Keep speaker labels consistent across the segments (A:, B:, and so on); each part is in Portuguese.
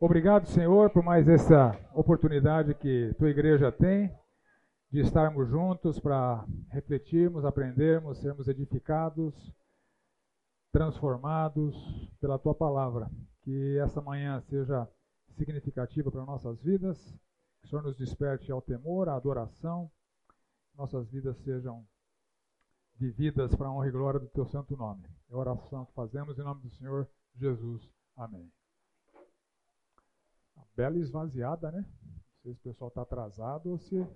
A: Obrigado, Senhor, por mais essa oportunidade que tua igreja tem de estarmos juntos para refletirmos, aprendermos, sermos edificados, transformados pela tua palavra. Que essa manhã seja significativa para nossas vidas, que o Senhor nos desperte ao temor, à adoração, nossas vidas sejam vividas para a honra e glória do teu santo nome. É a oração que fazemos em nome do Senhor Jesus. Amém bela esvaziada, né? Não sei se o pessoal está atrasado ou se,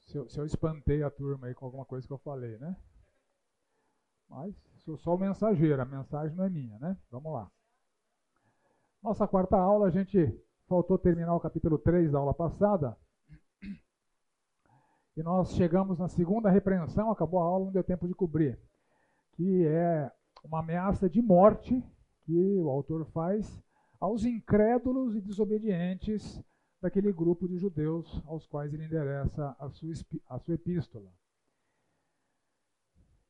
A: se eu, se, eu, espantei a turma aí com alguma coisa que eu falei, né? Mas sou só o mensageiro, a mensagem não é minha, né? Vamos lá. Nossa quarta aula, a gente faltou terminar o capítulo 3 da aula passada. E nós chegamos na segunda repreensão, acabou a aula, não deu tempo de cobrir. Que é uma ameaça de morte que o autor faz aos incrédulos e desobedientes daquele grupo de judeus aos quais ele endereça a sua, a sua epístola.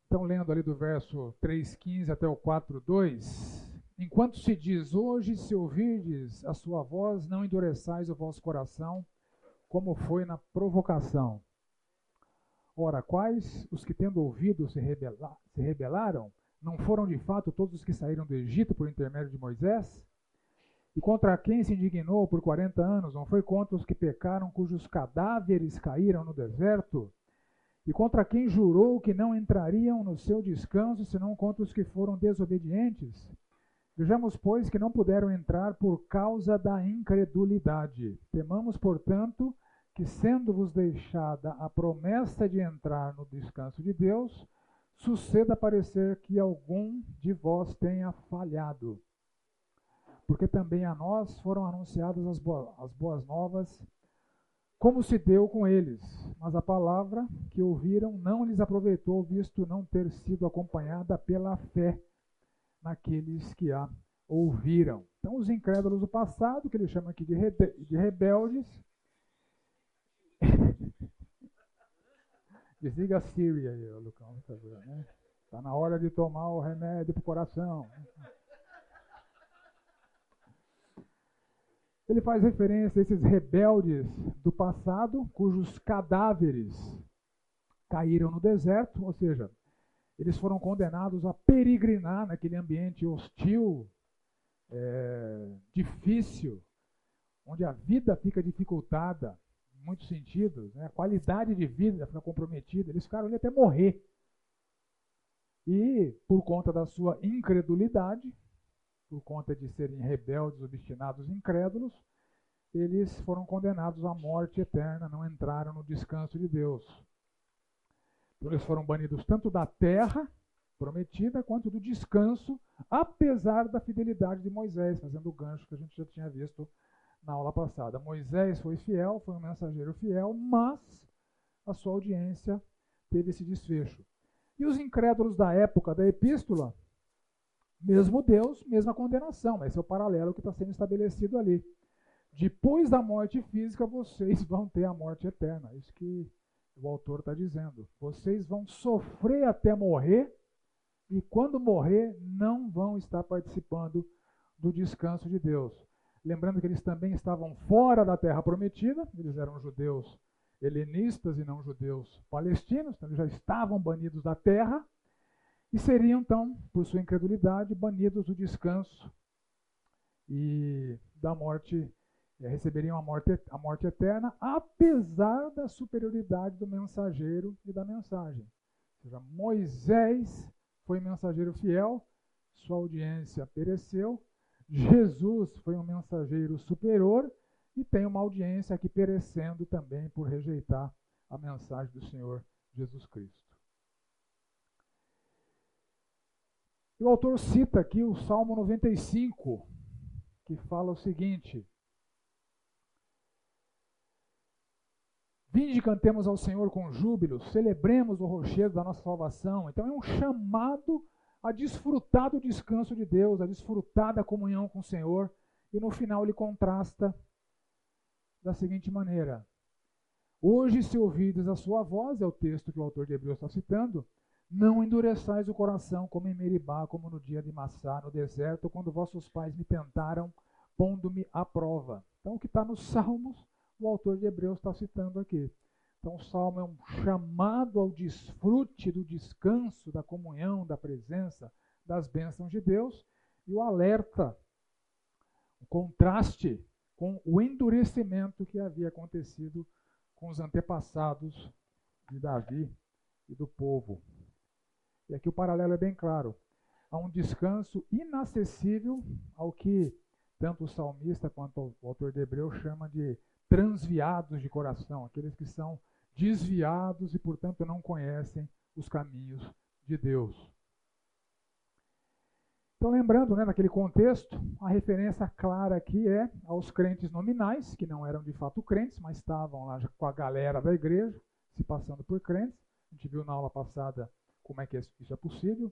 A: Então, lendo ali do verso 3,15 até o 4,2. Enquanto se diz, hoje, se ouvirdes a sua voz, não endureçais o vosso coração, como foi na provocação. Ora, quais os que, tendo ouvido, se, rebela se rebelaram? Não foram de fato todos os que saíram do Egito por intermédio de Moisés? E contra quem se indignou por quarenta anos? Não foi contra os que pecaram, cujos cadáveres caíram no deserto? E contra quem jurou que não entrariam no seu descanso, senão contra os que foram desobedientes? Vejamos, pois, que não puderam entrar por causa da incredulidade. Temamos, portanto, que, sendo-vos deixada a promessa de entrar no descanso de Deus, suceda parecer que algum de vós tenha falhado porque também a nós foram anunciadas as, boas, as boas novas, como se deu com eles. Mas a palavra que ouviram não lhes aproveitou, visto não ter sido acompanhada pela fé naqueles que a ouviram. Então, os incrédulos do passado, que ele chama aqui de, rebe de rebeldes, Desliga a Síria aí, Lucão. Está né? Tá na hora de tomar o remédio para o coração. Ele faz referência a esses rebeldes do passado, cujos cadáveres caíram no deserto, ou seja, eles foram condenados a peregrinar naquele ambiente hostil, é, difícil, onde a vida fica dificultada, em muitos sentidos, né? a qualidade de vida fica comprometida, eles ficaram ali até morrer. E, por conta da sua incredulidade, por conta de serem rebeldes, obstinados, incrédulos, eles foram condenados à morte eterna, não entraram no descanso de Deus. Então, eles foram banidos tanto da terra prometida quanto do descanso, apesar da fidelidade de Moisés, fazendo o gancho que a gente já tinha visto na aula passada. Moisés foi fiel, foi um mensageiro fiel, mas a sua audiência teve esse desfecho. E os incrédulos da época da epístola mesmo Deus, mesma condenação. Esse é o paralelo que está sendo estabelecido ali. Depois da morte física, vocês vão ter a morte eterna. Isso que o autor está dizendo. Vocês vão sofrer até morrer, e quando morrer, não vão estar participando do descanso de Deus. Lembrando que eles também estavam fora da terra prometida, eles eram judeus helenistas e não judeus palestinos, então eles já estavam banidos da terra e seriam, então, por sua incredulidade, banidos do descanso e da morte, eh, receberiam a morte, a morte eterna, apesar da superioridade do mensageiro e da mensagem. Ou seja, Moisés foi mensageiro fiel, sua audiência pereceu, Jesus foi um mensageiro superior e tem uma audiência aqui perecendo também por rejeitar a mensagem do Senhor Jesus Cristo. E o autor cita aqui o Salmo 95, que fala o seguinte: Vinde cantemos ao Senhor com júbilo, celebremos o rochedo da nossa salvação. Então é um chamado a desfrutar do descanso de Deus, a desfrutar da comunhão com o Senhor. E no final ele contrasta da seguinte maneira: Hoje, se ouvides a sua voz, é o texto que o autor de Hebreus está citando, não endureçais o coração como em Meribá, como no dia de Massá, no deserto, quando vossos pais me tentaram pondo-me à prova. Então, o que está nos Salmos, o autor de Hebreus está citando aqui. Então, o Salmo é um chamado ao desfrute do descanso, da comunhão, da presença, das bênçãos de Deus, e o alerta, o contraste com o endurecimento que havia acontecido com os antepassados de Davi e do povo. E aqui o paralelo é bem claro. Há um descanso inacessível ao que tanto o salmista quanto o autor de Hebreu chama de transviados de coração, aqueles que são desviados e, portanto, não conhecem os caminhos de Deus. Então, lembrando, né, naquele contexto, a referência clara aqui é aos crentes nominais, que não eram de fato crentes, mas estavam lá com a galera da igreja, se passando por crentes. A gente viu na aula passada como é que isso é possível.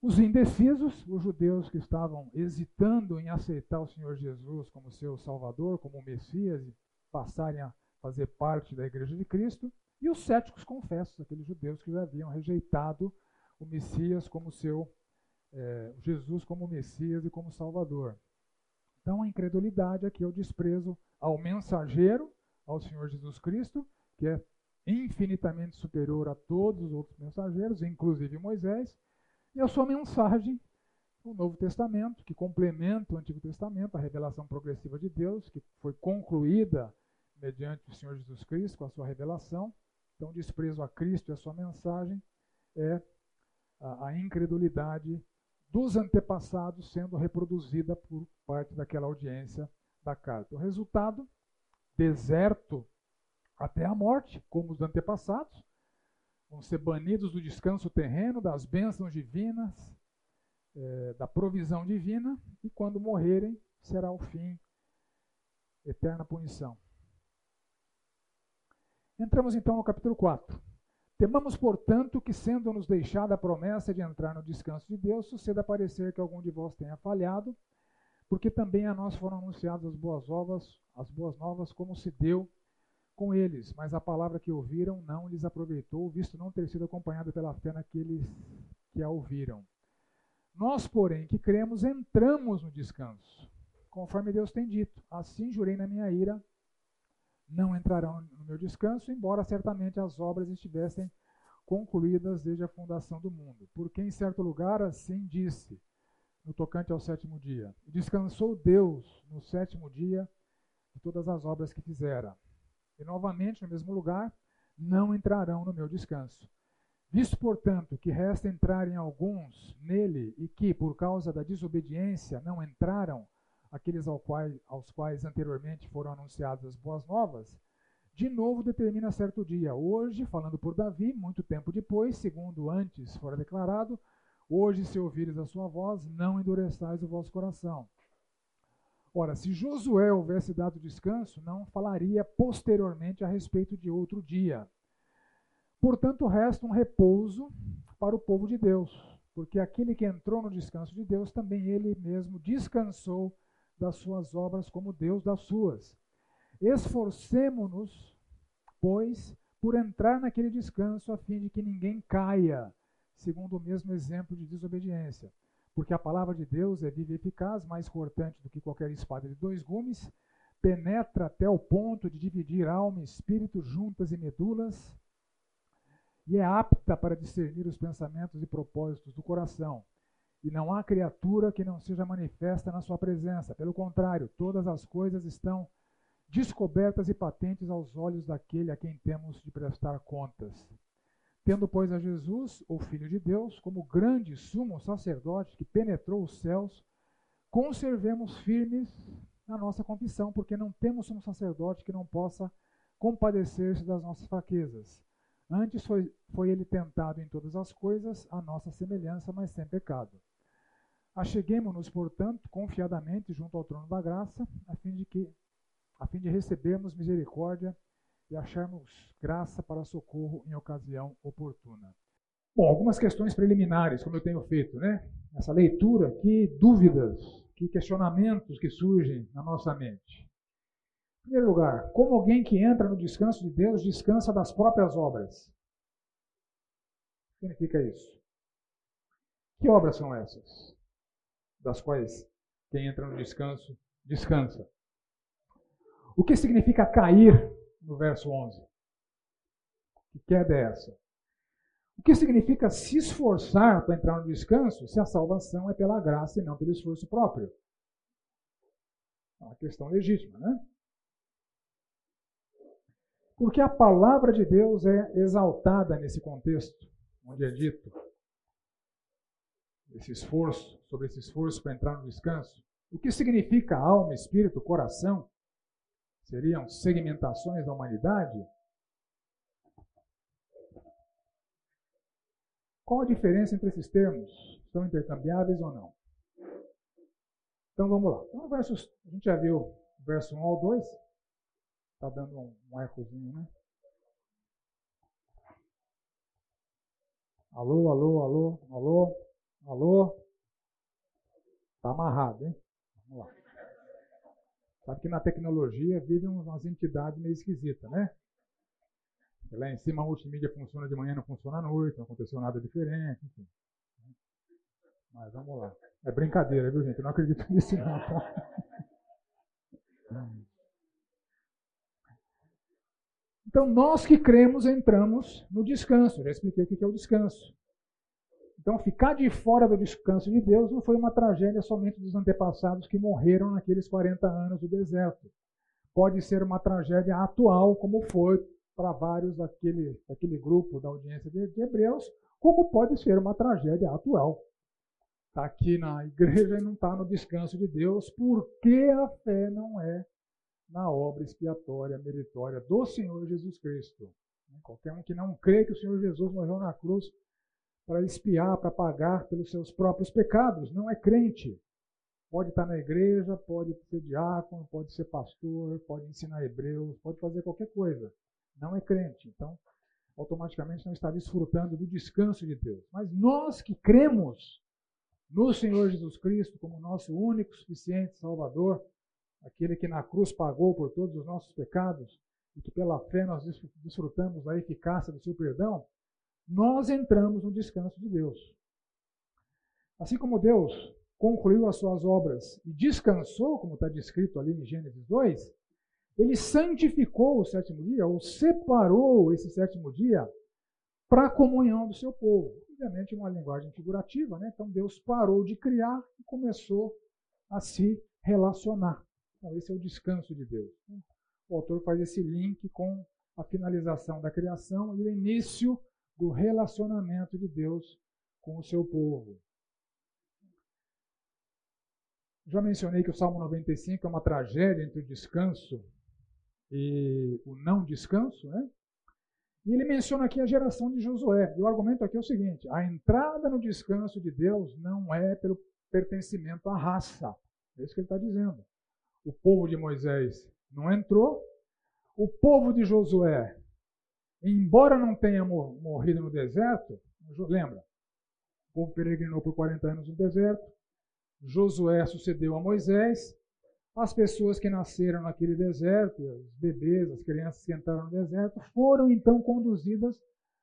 A: Os indecisos, os judeus que estavam hesitando em aceitar o Senhor Jesus como seu Salvador, como Messias, e passarem a fazer parte da Igreja de Cristo. E os céticos confessos, aqueles judeus que já haviam rejeitado o Messias como seu, é, Jesus como Messias e como Salvador. Então a incredulidade aqui é o desprezo ao mensageiro, ao Senhor Jesus Cristo, que é infinitamente superior a todos os outros mensageiros, inclusive Moisés, e a sua mensagem, o Novo Testamento, que complementa o Antigo Testamento, a revelação progressiva de Deus, que foi concluída mediante o Senhor Jesus Cristo com a sua revelação. Então, desprezo a Cristo e a sua mensagem é a, a incredulidade dos antepassados sendo reproduzida por parte daquela audiência da carta. O resultado, deserto até a morte, como os antepassados, vão ser banidos do descanso terreno, das bênçãos divinas, é, da provisão divina, e quando morrerem, será o fim, eterna punição. Entramos então no capítulo 4. Temamos, portanto, que, sendo-nos deixada a promessa de entrar no descanso de Deus, suceda parecer que algum de vós tenha falhado, porque também a nós foram anunciadas as boas novas, as boas novas, como se deu com eles, mas a palavra que ouviram não lhes aproveitou, visto não ter sido acompanhada pela fé naqueles que a ouviram. Nós, porém, que cremos, entramos no descanso, conforme Deus tem dito. Assim jurei na minha ira, não entrarão no meu descanso, embora certamente as obras estivessem concluídas desde a fundação do mundo. Porque em certo lugar assim disse, no tocante ao sétimo dia: Descansou Deus no sétimo dia de todas as obras que fizera. E novamente, no mesmo lugar, não entrarão no meu descanso. Visto, portanto, que resta entrarem alguns nele e que, por causa da desobediência, não entraram, aqueles ao quais, aos quais anteriormente foram anunciadas as boas novas, de novo determina certo dia, hoje, falando por Davi, muito tempo depois, segundo antes fora declarado, hoje, se ouvires a sua voz, não endureçais o vosso coração. Ora, se Josué houvesse dado descanso, não falaria posteriormente a respeito de outro dia. Portanto, resta um repouso para o povo de Deus, porque aquele que entrou no descanso de Deus, também ele mesmo descansou das suas obras como Deus das suas. Esforcemo-nos, pois, por entrar naquele descanso, a fim de que ninguém caia, segundo o mesmo exemplo de desobediência. Porque a palavra de Deus é viva e eficaz, mais cortante do que qualquer espada de dois gumes, penetra até o ponto de dividir alma e espírito, juntas e medulas, e é apta para discernir os pensamentos e propósitos do coração. E não há criatura que não seja manifesta na sua presença. Pelo contrário, todas as coisas estão descobertas e patentes aos olhos daquele a quem temos de prestar contas. Tendo, pois, a Jesus, o Filho de Deus, como grande sumo sacerdote que penetrou os céus, conservemos firmes na nossa confissão, porque não temos um sacerdote que não possa compadecer-se das nossas fraquezas. Antes foi, foi ele tentado em todas as coisas, a nossa semelhança, mas sem pecado. Acheguemos-nos, portanto, confiadamente junto ao trono da graça, a fim de que a fim de recebermos misericórdia e acharmos graça para socorro em ocasião oportuna. Bom, algumas questões preliminares, como eu tenho feito, né? Essa leitura, que dúvidas, que questionamentos que surgem na nossa mente. Em primeiro lugar, como alguém que entra no descanso de Deus descansa das próprias obras? O que significa isso? Que obras são essas? Das quais Quem entra no descanso, descansa. O que significa cair no verso 11? Que queda é essa? O que significa se esforçar para entrar no descanso se a salvação é pela graça e não pelo esforço próprio? É uma questão legítima, né? Porque a palavra de Deus é exaltada nesse contexto, onde é dito esse esforço, sobre esse esforço para entrar no descanso. O que significa alma, espírito, coração? Seriam segmentações da humanidade? Qual a diferença entre esses termos? São intercambiáveis ou não? Então vamos lá. Então, versos, a gente já viu verso 1 ao 2. Está dando um, um ecozinho, né? Alô, alô, alô, alô, alô. Está amarrado, hein? Vamos lá. Sabe que na tecnologia vivem umas entidades meio esquisitas, né? Lá em cima a multimídia funciona de manhã, não funciona à noite, não aconteceu nada diferente, enfim. Mas vamos lá. É brincadeira, viu, gente? Eu não acredito nisso, não. Tá? Então, nós que cremos entramos no descanso. Já expliquei o que é o descanso. Então, ficar de fora do descanso de Deus não foi uma tragédia somente dos antepassados que morreram naqueles 40 anos do deserto. Pode ser uma tragédia atual, como foi para vários daquele, daquele grupo da audiência de, Hebreus, como pode ser uma tragédia atual. Está aqui na igreja e não está no descanso de Deus, porque a fé não é na obra expiatória, meritória do Senhor Jesus Cristo. Qualquer um que não crê que o Senhor Jesus morreu na cruz para expiar, para pagar pelos seus próprios pecados, não é crente. Pode estar na igreja, pode ser diácono, pode ser pastor, pode ensinar hebreus, pode fazer qualquer coisa não é crente. Então, automaticamente não está desfrutando do descanso de Deus. Mas nós que cremos no Senhor Jesus Cristo como nosso único, suficiente Salvador, aquele que na cruz pagou por todos os nossos pecados e que pela fé nós desfrutamos da eficácia do seu perdão, nós entramos no descanso de Deus. Assim como Deus concluiu as suas obras e descansou, como está descrito ali em Gênesis 2, ele santificou o sétimo dia, ou separou esse sétimo dia para a comunhão do seu povo. Obviamente, uma linguagem figurativa, né? Então, Deus parou de criar e começou a se relacionar. Então, esse é o descanso de Deus. O autor faz esse link com a finalização da criação e o início do relacionamento de Deus com o seu povo. Já mencionei que o Salmo 95 é uma tragédia entre o descanso e o não descanso, né? E ele menciona aqui a geração de Josué. E o argumento aqui é o seguinte: a entrada no descanso de Deus não é pelo pertencimento à raça. É isso que ele está dizendo. O povo de Moisés não entrou. O povo de Josué, embora não tenha morrido no deserto, lembra? O povo peregrinou por 40 anos no deserto. Josué sucedeu a Moisés. As pessoas que nasceram naquele deserto, os bebês, as crianças que entraram no deserto, foram então conduzidas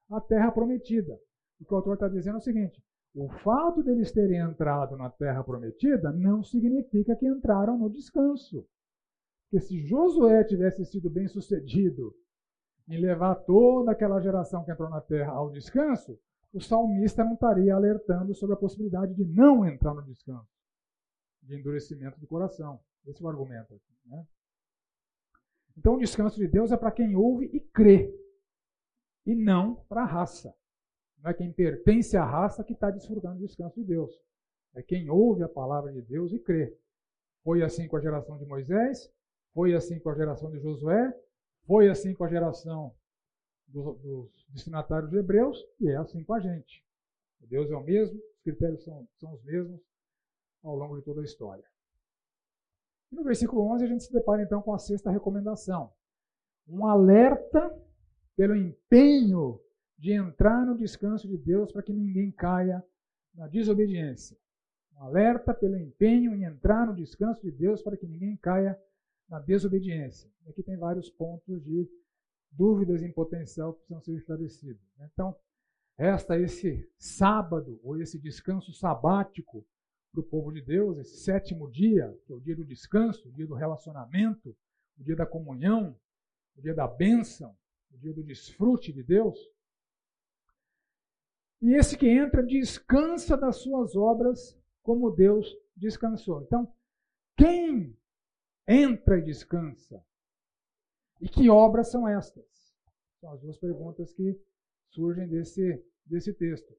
A: à terra prometida. O que o autor está dizendo é o seguinte: o fato deles terem entrado na terra prometida não significa que entraram no descanso. Porque se Josué tivesse sido bem sucedido em levar toda aquela geração que entrou na terra ao descanso, o salmista não estaria alertando sobre a possibilidade de não entrar no descanso, de endurecimento do coração. Esse é o argumento aqui. Né? Então, o descanso de Deus é para quem ouve e crê, e não para a raça. Não é quem pertence à raça que está desfrutando do descanso de Deus. É quem ouve a palavra de Deus e crê. Foi assim com a geração de Moisés, foi assim com a geração de Josué, foi assim com a geração dos, dos destinatários de Hebreus, e é assim com a gente. Deus é o mesmo, os critérios são, são os mesmos ao longo de toda a história. E no versículo 11 a gente se depara então com a sexta recomendação. Um alerta pelo empenho de entrar no descanso de Deus para que ninguém caia na desobediência. Um alerta pelo empenho em entrar no descanso de Deus para que ninguém caia na desobediência. Aqui tem vários pontos de dúvidas em potencial que precisam ser esclarecidos. Então, resta esse sábado, ou esse descanso sabático, para o povo de Deus, esse sétimo dia, que é o dia do descanso, o dia do relacionamento, o dia da comunhão, o dia da bênção, o dia do desfrute de Deus. E esse que entra descansa das suas obras como Deus descansou. Então, quem entra e descansa? E que obras são estas? São as duas perguntas que surgem desse, desse texto.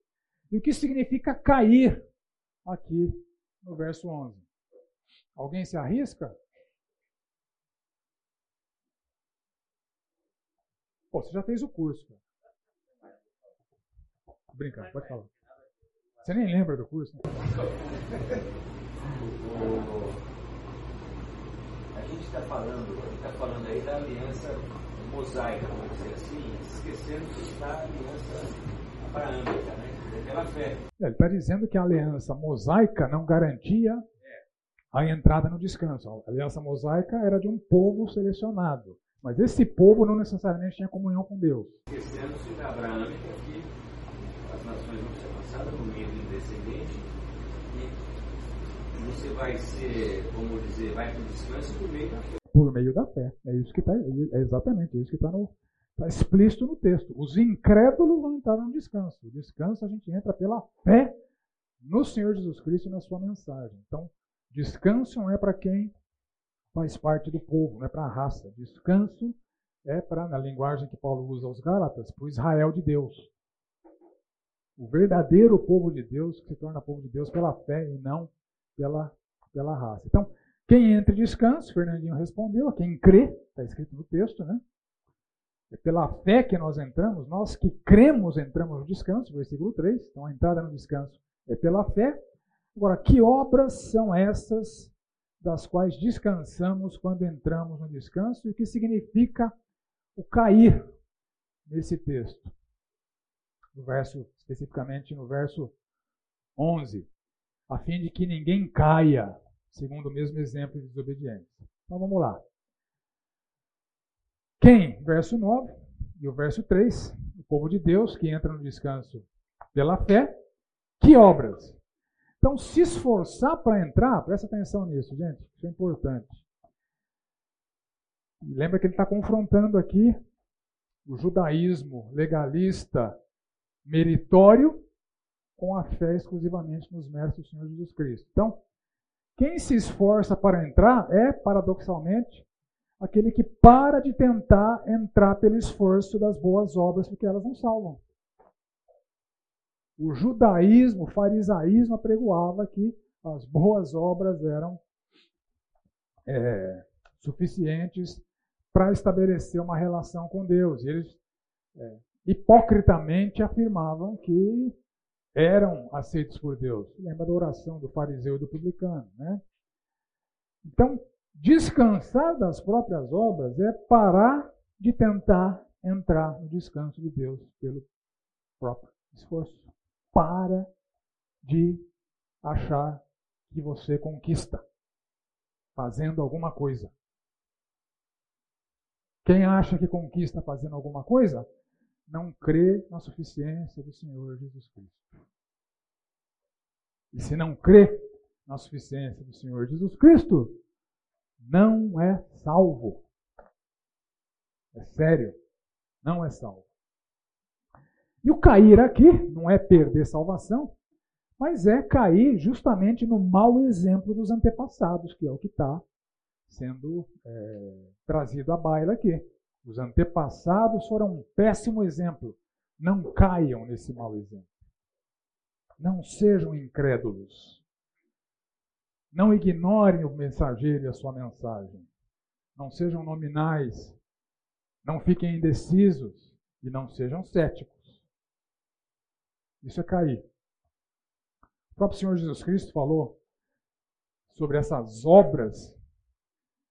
A: E o que significa cair aqui no verso 11? Alguém se arrisca? Pô, você já fez o curso. Cara. Brincando, pode falar. Você nem lembra do curso? Né?
B: A gente está falando, está falando aí da aliança mosaica, vamos dizer assim, esquecendo que está a aliança abraâmica, né? Pela fé.
A: É, ele está dizendo que a aliança mosaica não garantia a entrada no descanso. A aliança mosaica era de um povo selecionado. Mas esse povo não necessariamente tinha comunhão com Deus.
B: Esquecendo-se da abraâmica que as nações vão ser lançadas no meio do descendente você vai ser, vamos dizer, vai para o descanso por meio da fé.
A: Por meio da fé. É isso que está, é exatamente é isso que está no, Está explícito no texto. Os incrédulos não entraram no descanso. O descanso a gente entra pela fé no Senhor Jesus Cristo e na sua mensagem. Então, descanso não é para quem faz parte do povo, não é para a raça. Descanso é para, na linguagem que Paulo usa aos Gálatas, para o Israel de Deus. O verdadeiro povo de Deus que se torna povo de Deus pela fé e não pela, pela raça. Então, quem entra em descanso, Fernandinho respondeu, quem crê, está escrito no texto, né? É pela fé que nós entramos, nós que cremos entramos no descanso, versículo 3. Então a entrada no descanso é pela fé. Agora, que obras são essas das quais descansamos quando entramos no descanso e o que significa o cair nesse texto? No verso, especificamente no verso 11, a fim de que ninguém caia, segundo o mesmo exemplo de desobediência. Então vamos lá. Quem? Verso 9 e o verso 3, o povo de Deus que entra no descanso pela fé. Que obras? Então, se esforçar para entrar, presta atenção nisso, gente, isso é importante. Lembra que ele está confrontando aqui o judaísmo legalista meritório com a fé exclusivamente nos méritos do Senhor Jesus Cristo. Então, quem se esforça para entrar é, paradoxalmente, aquele que para de tentar entrar pelo esforço das boas obras, porque elas não salvam. O judaísmo, o farisaísmo apregoava que as boas obras eram é, suficientes para estabelecer uma relação com Deus. E eles é, hipocritamente afirmavam que eram aceitos por Deus. Lembra da oração do fariseu e do publicano, né? Então, Descansar das próprias obras é parar de tentar entrar no descanso de Deus pelo próprio esforço. Para de achar que você conquista fazendo alguma coisa. Quem acha que conquista fazendo alguma coisa, não crê na suficiência do Senhor Jesus Cristo. E se não crê na suficiência do Senhor Jesus Cristo, não é salvo. É sério, não é salvo. E o cair aqui não é perder salvação, mas é cair justamente no mau exemplo dos antepassados, que é o que está sendo é, trazido à baila aqui. Os antepassados foram um péssimo exemplo. Não caiam nesse mau exemplo. Não sejam incrédulos. Não ignorem o mensageiro e a sua mensagem. Não sejam nominais. Não fiquem indecisos. E não sejam céticos. Isso é cair. O próprio Senhor Jesus Cristo falou sobre essas obras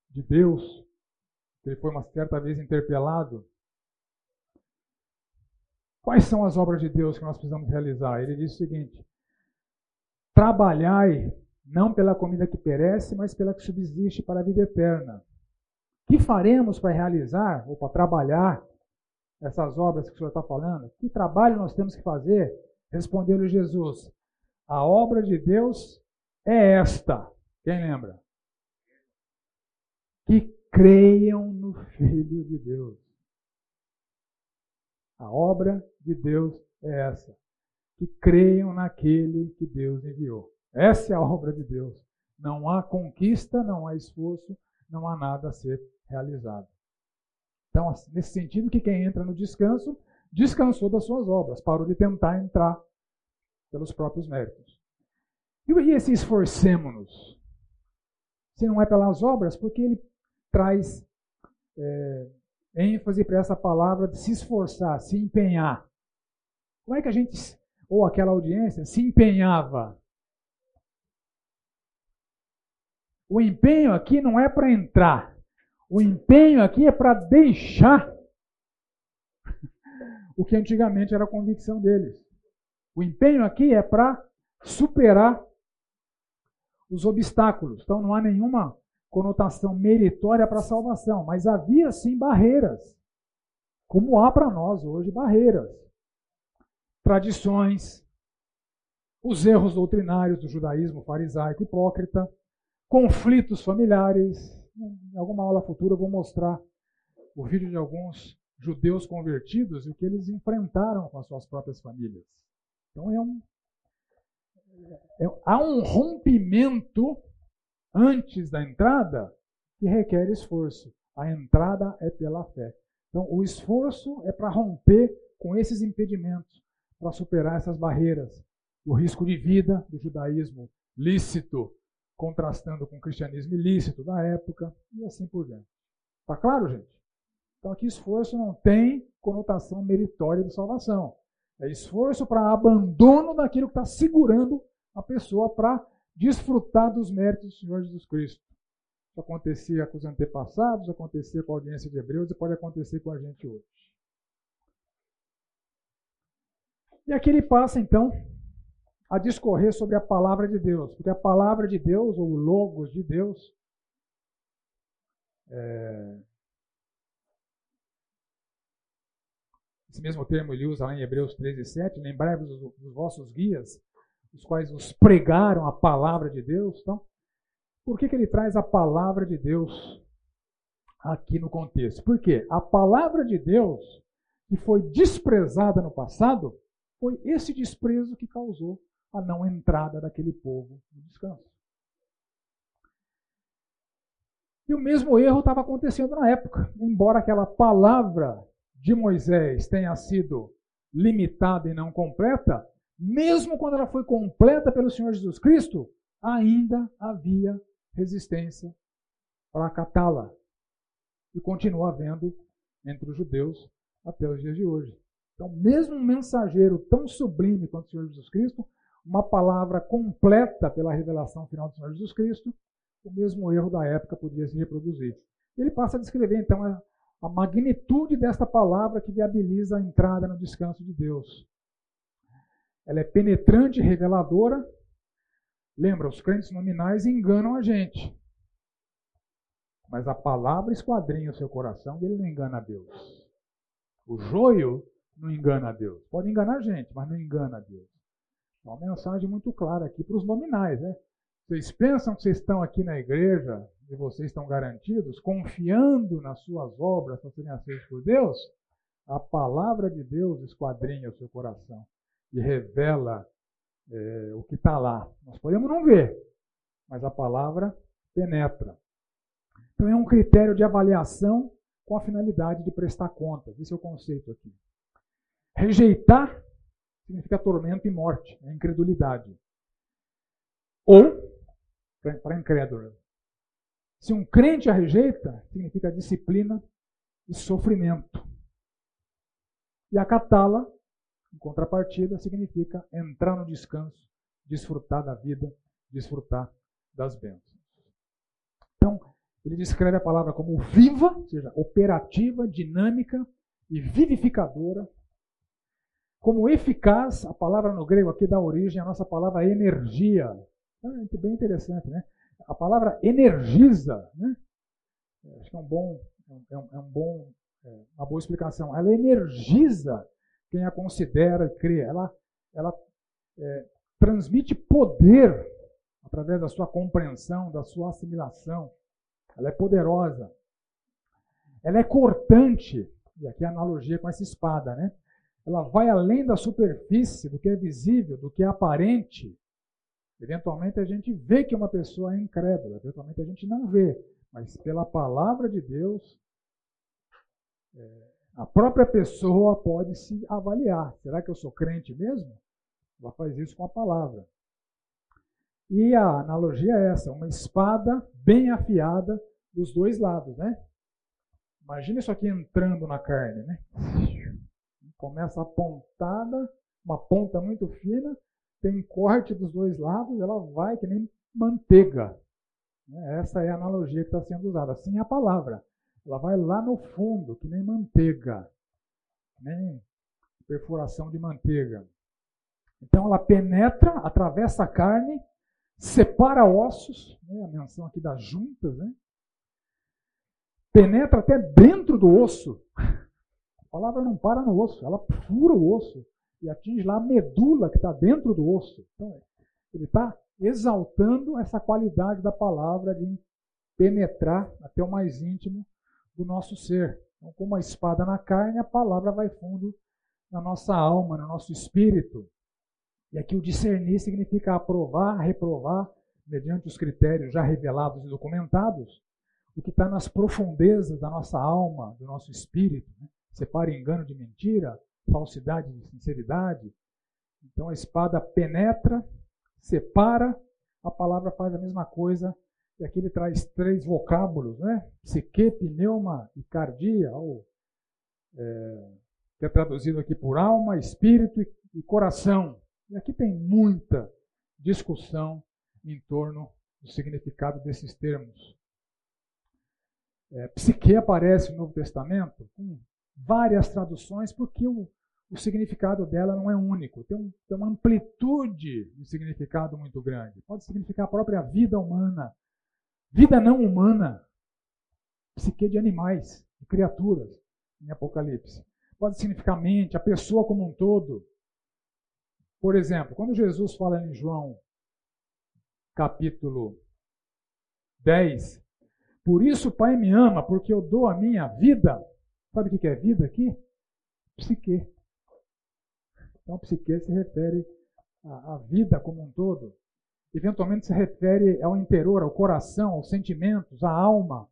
A: de Deus. Ele foi uma certa vez interpelado. Quais são as obras de Deus que nós precisamos realizar? Ele disse o seguinte: Trabalhai não pela comida que perece, mas pela que subsiste para a vida eterna. Que faremos para realizar ou para trabalhar essas obras que o Senhor está falando? Que trabalho nós temos que fazer? Respondeu-lhe Jesus: A obra de Deus é esta. Quem lembra? Creiam no Filho de Deus. A obra de Deus é essa. Que creiam naquele que Deus enviou. Essa é a obra de Deus. Não há conquista, não há esforço, não há nada a ser realizado. Então, nesse sentido, que quem entra no descanso, descansou das suas obras, parou de tentar entrar pelos próprios méritos. E esse esforcemos-nos? Se não é pelas obras, porque ele traz é, ênfase para essa palavra de se esforçar, se empenhar. Como é que a gente, ou aquela audiência, se empenhava? O empenho aqui não é para entrar. O empenho aqui é para deixar o que antigamente era a convicção deles. O empenho aqui é para superar os obstáculos. Então não há nenhuma conotação meritória para a salvação, mas havia sim barreiras, como há para nós hoje barreiras. Tradições, os erros doutrinários do judaísmo farisaico hipócrita, conflitos familiares. Em alguma aula futura eu vou mostrar o vídeo de alguns judeus convertidos e o que eles enfrentaram com as suas próprias famílias. Então é um, é, há um rompimento antes da entrada que requer esforço. A entrada é pela fé. Então, o esforço é para romper com esses impedimentos, para superar essas barreiras. O risco de vida do judaísmo lícito, contrastando com o cristianismo ilícito da época, e assim por diante. Está claro, gente? Então, aqui esforço não tem conotação meritória de salvação. É esforço para abandono daquilo que está segurando a pessoa para desfrutar dos méritos do Senhor Jesus Cristo. Isso acontecia com os antepassados, acontecia com a audiência de Hebreus e pode acontecer com a gente hoje. E aqui ele passa então a discorrer sobre a palavra de Deus, porque a palavra de Deus, ou o logos de Deus, é... esse mesmo termo ele usa lá em Hebreus 13, 7, lembrai-vos dos vossos guias, os quais nos pregaram a palavra de Deus. Então, por que, que ele traz a palavra de Deus aqui no contexto? Porque a palavra de Deus, que foi desprezada no passado, foi esse desprezo que causou a não entrada daquele povo no descanso. E o mesmo erro estava acontecendo na época. Embora aquela palavra de Moisés tenha sido limitada e não completa, mesmo quando ela foi completa pelo Senhor Jesus Cristo, ainda havia resistência para acatá-la. E continua havendo entre os judeus até os dias de hoje. Então, mesmo um mensageiro tão sublime quanto o Senhor Jesus Cristo, uma palavra completa pela revelação final do Senhor Jesus Cristo, o mesmo erro da época podia se reproduzir. Ele passa a descrever, então, a, a magnitude desta palavra que viabiliza a entrada no descanso de Deus ela é penetrante reveladora. Lembra, os crentes nominais enganam a gente. Mas a palavra esquadrinha o seu coração e ele não engana a Deus. O joio não engana a Deus. Pode enganar a gente, mas não engana a Deus. É uma mensagem muito clara aqui para os nominais, né? Vocês pensam que vocês estão aqui na igreja e vocês estão garantidos, confiando nas suas obras para serem aceitos por Deus? A palavra de Deus esquadrinha o seu coração e revela é, o que está lá. Nós podemos não ver, mas a palavra penetra. Então é um critério de avaliação com a finalidade de prestar contas. Esse é o conceito aqui. Rejeitar significa tormento e morte, é incredulidade. Ou, para incrédulo, se um crente a rejeita, significa disciplina e sofrimento. E acatá-la em contrapartida, significa entrar no descanso, desfrutar da vida, desfrutar das bênçãos. Então, ele descreve a palavra como viva, ou seja, operativa, dinâmica e vivificadora. Como eficaz, a palavra no grego aqui dá origem à nossa palavra energia. É bem interessante, né? A palavra energiza, né? Acho que é um bom, é um, é um bom, é uma boa explicação. Ela energiza quem a considera e crê. Ela, ela é, transmite poder através da sua compreensão, da sua assimilação. Ela é poderosa. Ela é cortante, e aqui a analogia com essa espada, né? Ela vai além da superfície, do que é visível, do que é aparente. Eventualmente a gente vê que uma pessoa é incrédula, eventualmente a gente não vê, mas pela palavra de Deus, é, a própria pessoa pode se avaliar. Será que eu sou crente mesmo? Ela faz isso com a palavra. E a analogia é essa: uma espada bem afiada dos dois lados, né? Imagina isso aqui entrando na carne, né? Começa a pontada, uma ponta muito fina, tem corte dos dois lados, ela vai que nem manteiga. Essa é a analogia que está sendo usada. Assim é a palavra. Ela vai lá no fundo, que nem manteiga, nem perfuração de manteiga. Então ela penetra, atravessa a carne, separa ossos, né, a menção aqui das juntas, né? penetra até dentro do osso. A palavra não para no osso, ela fura o osso e atinge lá a medula que está dentro do osso. Então, ele está exaltando essa qualidade da palavra de penetrar até o mais íntimo do nosso ser. Então, como a espada na carne, a palavra vai fundo na nossa alma, no nosso espírito. E aqui o discernir significa aprovar, reprovar, mediante os critérios já revelados e documentados, o que está nas profundezas da nossa alma, do nosso espírito. Né? Separa engano de mentira, falsidade de sinceridade. Então a espada penetra, separa, a palavra faz a mesma coisa, e aqui ele traz três vocábulos, né? Psique, pneuma e cardia, ou, é, que é traduzido aqui por alma, espírito e, e coração. E aqui tem muita discussão em torno do significado desses termos. É, psique aparece no Novo Testamento com várias traduções, porque o, o significado dela não é único. Tem, um, tem, uma amplitude de significado muito grande. Pode significar a própria vida humana, vida não humana, psique de animais, de criaturas, em Apocalipse. Pode significar mente, a pessoa como um todo. Por exemplo, quando Jesus fala em João, capítulo 10, por isso o Pai me ama, porque eu dou a minha vida. Sabe o que é vida aqui? Psique. Então, psique se refere à, vida como um todo. Eventualmente se refere ao interior, ao coração, aos sentimentos, à alma,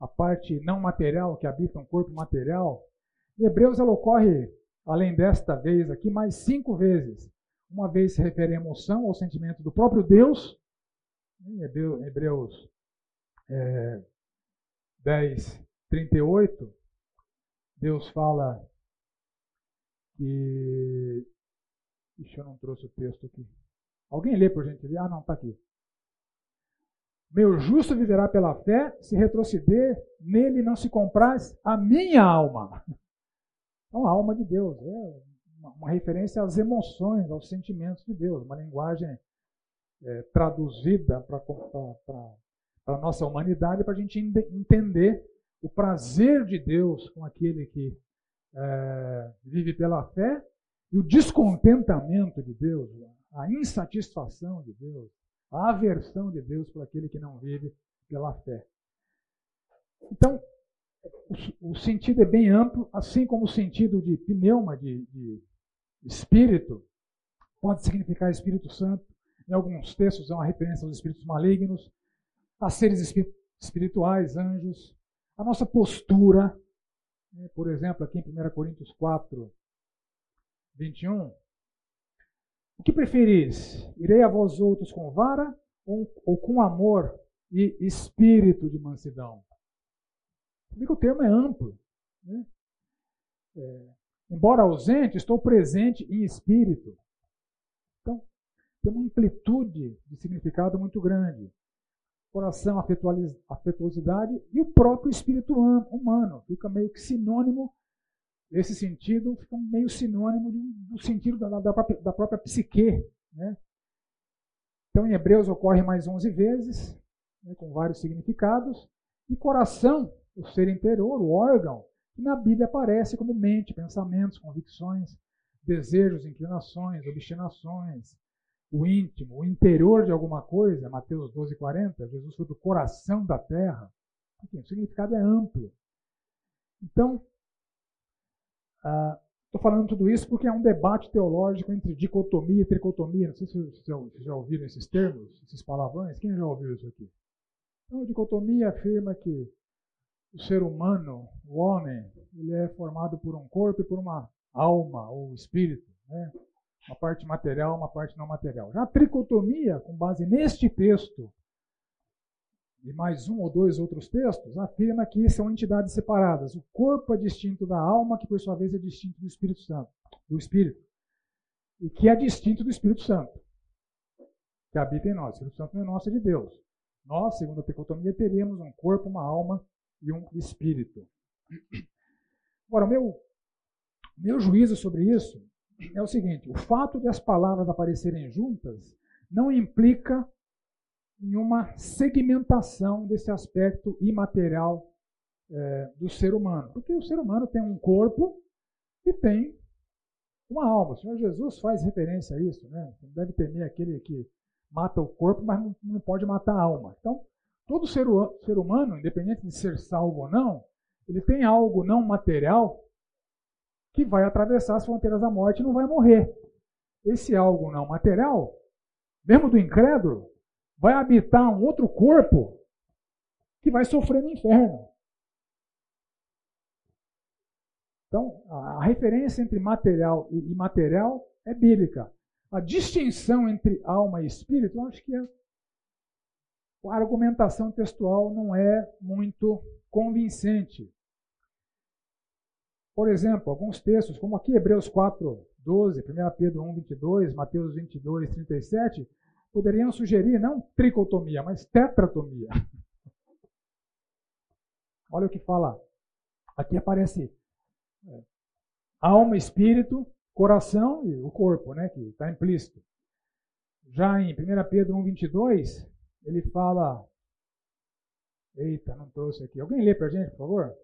A: a parte não material que habita um corpo material. Em Hebreus ela ocorre, além desta vez aqui, mais cinco vezes. Uma vez se refere à emoção, ao sentimento do próprio Deus, em Hebreus é, 10, 38, Deus fala que. Ixi, eu não trouxe o texto aqui. Alguém lê por gente? Ah, não, está aqui. Meu justo viverá pela fé, se retroceder, nele não se compraz a minha alma. Então, a alma de Deus é uma referência às emoções, aos sentimentos de Deus, uma linguagem é, traduzida para a nossa humanidade, para a gente entender o prazer de Deus com aquele que é, vive pela fé e o descontentamento de Deus, a insatisfação de Deus, a aversão de Deus para aquele que não vive pela fé. Então, o, o sentido é bem amplo, assim como o sentido de pneuma, de, de espírito, pode significar Espírito Santo. Em alguns textos é uma referência aos espíritos malignos, a seres espirituais, anjos. A nossa postura, né, por exemplo, aqui em 1 Coríntios 4, 21. O que preferis? Irei a vós outros com vara ou, com amor e espírito de mansidão? Vê que o termo é amplo. Né? É, embora ausente, estou presente em espírito. Então, tem uma amplitude de significado muito grande. Coração, afetuosidade e o próprio espírito humano. Fica meio que sinônimo, esse sentido fica meio sinônimo do sentido da, da, própria, da própria psique. Né? Então, em Hebreus ocorre mais 11 vezes, né, com vários significados. E coração, o ser interior, o órgão, que na Bíblia aparece como mente, pensamentos, convicções, desejos, inclinações, obstinações, o íntimo, o interior de alguma coisa, Mateus 12, 40, Jesus foi para o coração da terra. O significado é amplo. Então, estou uh, falando tudo isso porque é um debate teológico entre dicotomia e tricotomia. Não sei se vocês já, já ouviram esses termos, esses palavrões. Quem já ouviu isso aqui? Então, a dicotomia afirma que o ser humano, o homem, ele é formado por um corpo e por uma alma ou espírito. Né? uma parte material, uma parte não material. Já a tricotomia, com base neste texto, e mais um ou dois outros textos, afirma que são entidades separadas. O corpo é distinto da alma, que por sua vez é distinto do Espírito Santo, do Espírito, e que é distinto do Espírito Santo, que habita em nós. O Espírito Santo não é nosso, é de Deus. Nós, segundo a tricotomia, teríamos um corpo, uma alma e um espírito. Agora, o meu, meu juízo sobre isso é o seguinte: o fato de as palavras aparecerem juntas não implica em uma segmentação desse aspecto imaterial é, do ser humano. Porque o ser humano tem um corpo e tem uma alma. O Senhor Jesus faz referência a isso. Né? Não deve temer aquele que mata o corpo, mas não, não pode matar a alma. Então, todo ser, ser humano, independente de ser salvo ou não, ele tem algo não material que vai atravessar as fronteiras da morte e não vai morrer. Esse algo não material, mesmo do incrédulo, vai habitar um outro corpo que vai sofrer no inferno. Então, a referência entre material e imaterial é bíblica. A distinção entre alma e espírito, eu acho que é, a argumentação textual não é muito convincente. Por exemplo, alguns textos, como aqui Hebreus 4, 12, 1 Pedro 1, 22, Mateus 22, 37, poderiam sugerir não tricotomia, mas tetratomia. Olha o que fala. Aqui aparece é, alma, espírito, coração e o corpo, né, que está implícito. Já em 1 Pedro 1, 22, ele fala. Eita, não trouxe aqui. Alguém lê para a gente, por favor?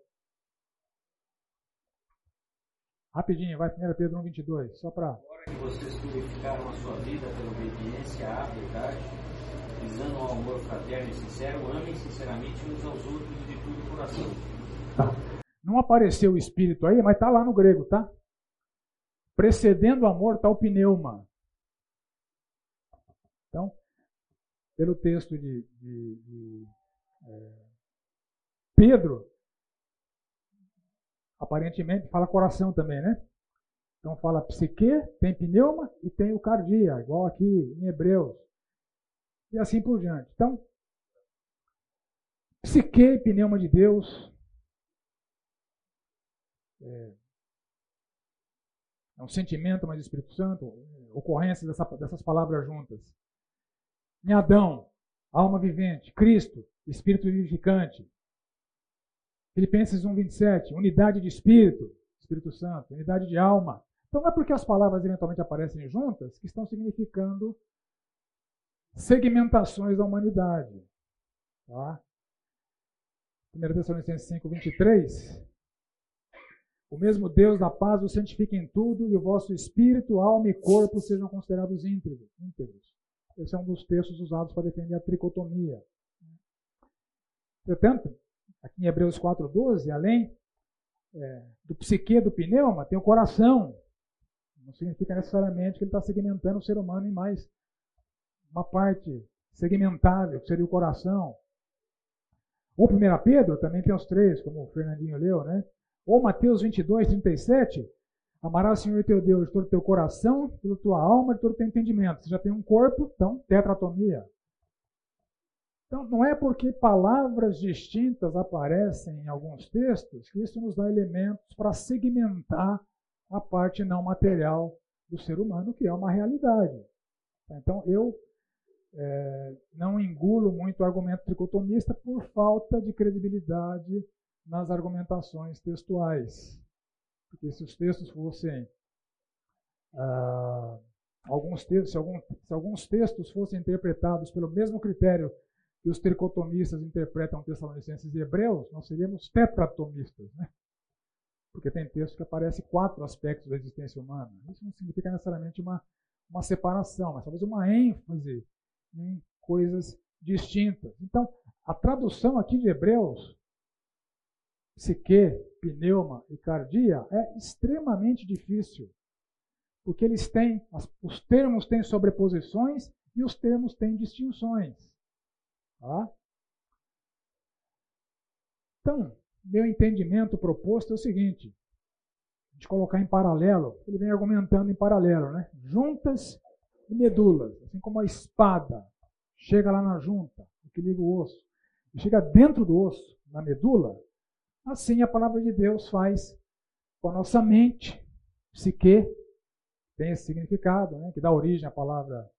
A: Rapidinho, vai 1 Pedro 1, 22, só para...
B: Que vocês purificaram a sua vida pela obediência à verdade, visando ao amor fraterno e sincero, amem sinceramente uns aos outros de todo o coração.
A: Tá. Não apareceu o espírito aí, mas está lá no grego, tá? Precedendo o amor está o pneuma. Então, pelo texto de, de, de é, Pedro, aparentemente fala coração também, né? Então fala psique, tem pneuma e tem o cardia, igual aqui em Hebreus. E assim por diante. Então, psique e pneuma de Deus é, é um sentimento mais do Espírito Santo, ocorrência dessa, dessas palavras juntas. Em Adão, alma vivente, Cristo, Espírito vivificante, Filipenses 1, 27, unidade de espírito, Espírito Santo, unidade de alma. Então é porque as palavras eventualmente aparecem juntas que estão significando segmentações da humanidade. Tá? 1 Tessalonicenses 5, 23. O mesmo Deus da paz o santifique em tudo e o vosso espírito, alma e corpo sejam considerados íntegros. Esse é um dos textos usados para defender a tricotomia. Portanto, aqui em Hebreus 4,12, além é, do psique, do pneuma, tem o coração. Não significa necessariamente que ele está segmentando o ser humano em mais uma parte segmentável, que seria o coração. Ou 1 Pedro, também tem os três, como o Fernandinho leu, né? Ou Mateus 22, 37, amarás o Senhor teu Deus de todo o teu coração, de toda a tua alma, de todo o teu entendimento. Você já tem um corpo, então tetratomia. Então, não é porque palavras distintas aparecem em alguns textos que isso nos dá elementos para segmentar a parte não material do ser humano, que é uma realidade. Então, eu é, não engulo muito o argumento tricotomista por falta de credibilidade nas argumentações textuais. Porque se os textos fossem. Ah, alguns textos, se, algum, se alguns textos fossem interpretados pelo mesmo critério que os tricotomistas interpretam Tessalonicenses e Hebreus, nós seríamos tetratomistas, né? Porque tem texto que aparece quatro aspectos da existência humana. Isso não significa necessariamente uma, uma separação, mas talvez uma ênfase em coisas distintas. Então, a tradução aqui de Hebreus, psique, pneuma e cardia, é extremamente difícil, porque eles têm, os termos têm sobreposições e os termos têm distinções. Tá? Então, meu entendimento proposto é o seguinte: de colocar em paralelo, ele vem argumentando em paralelo, né? Juntas e medulas, assim como a espada chega lá na junta, que liga o osso, e chega dentro do osso, na medula, assim a palavra de Deus faz com a nossa mente, psique, tem esse significado, né? que dá origem à palavra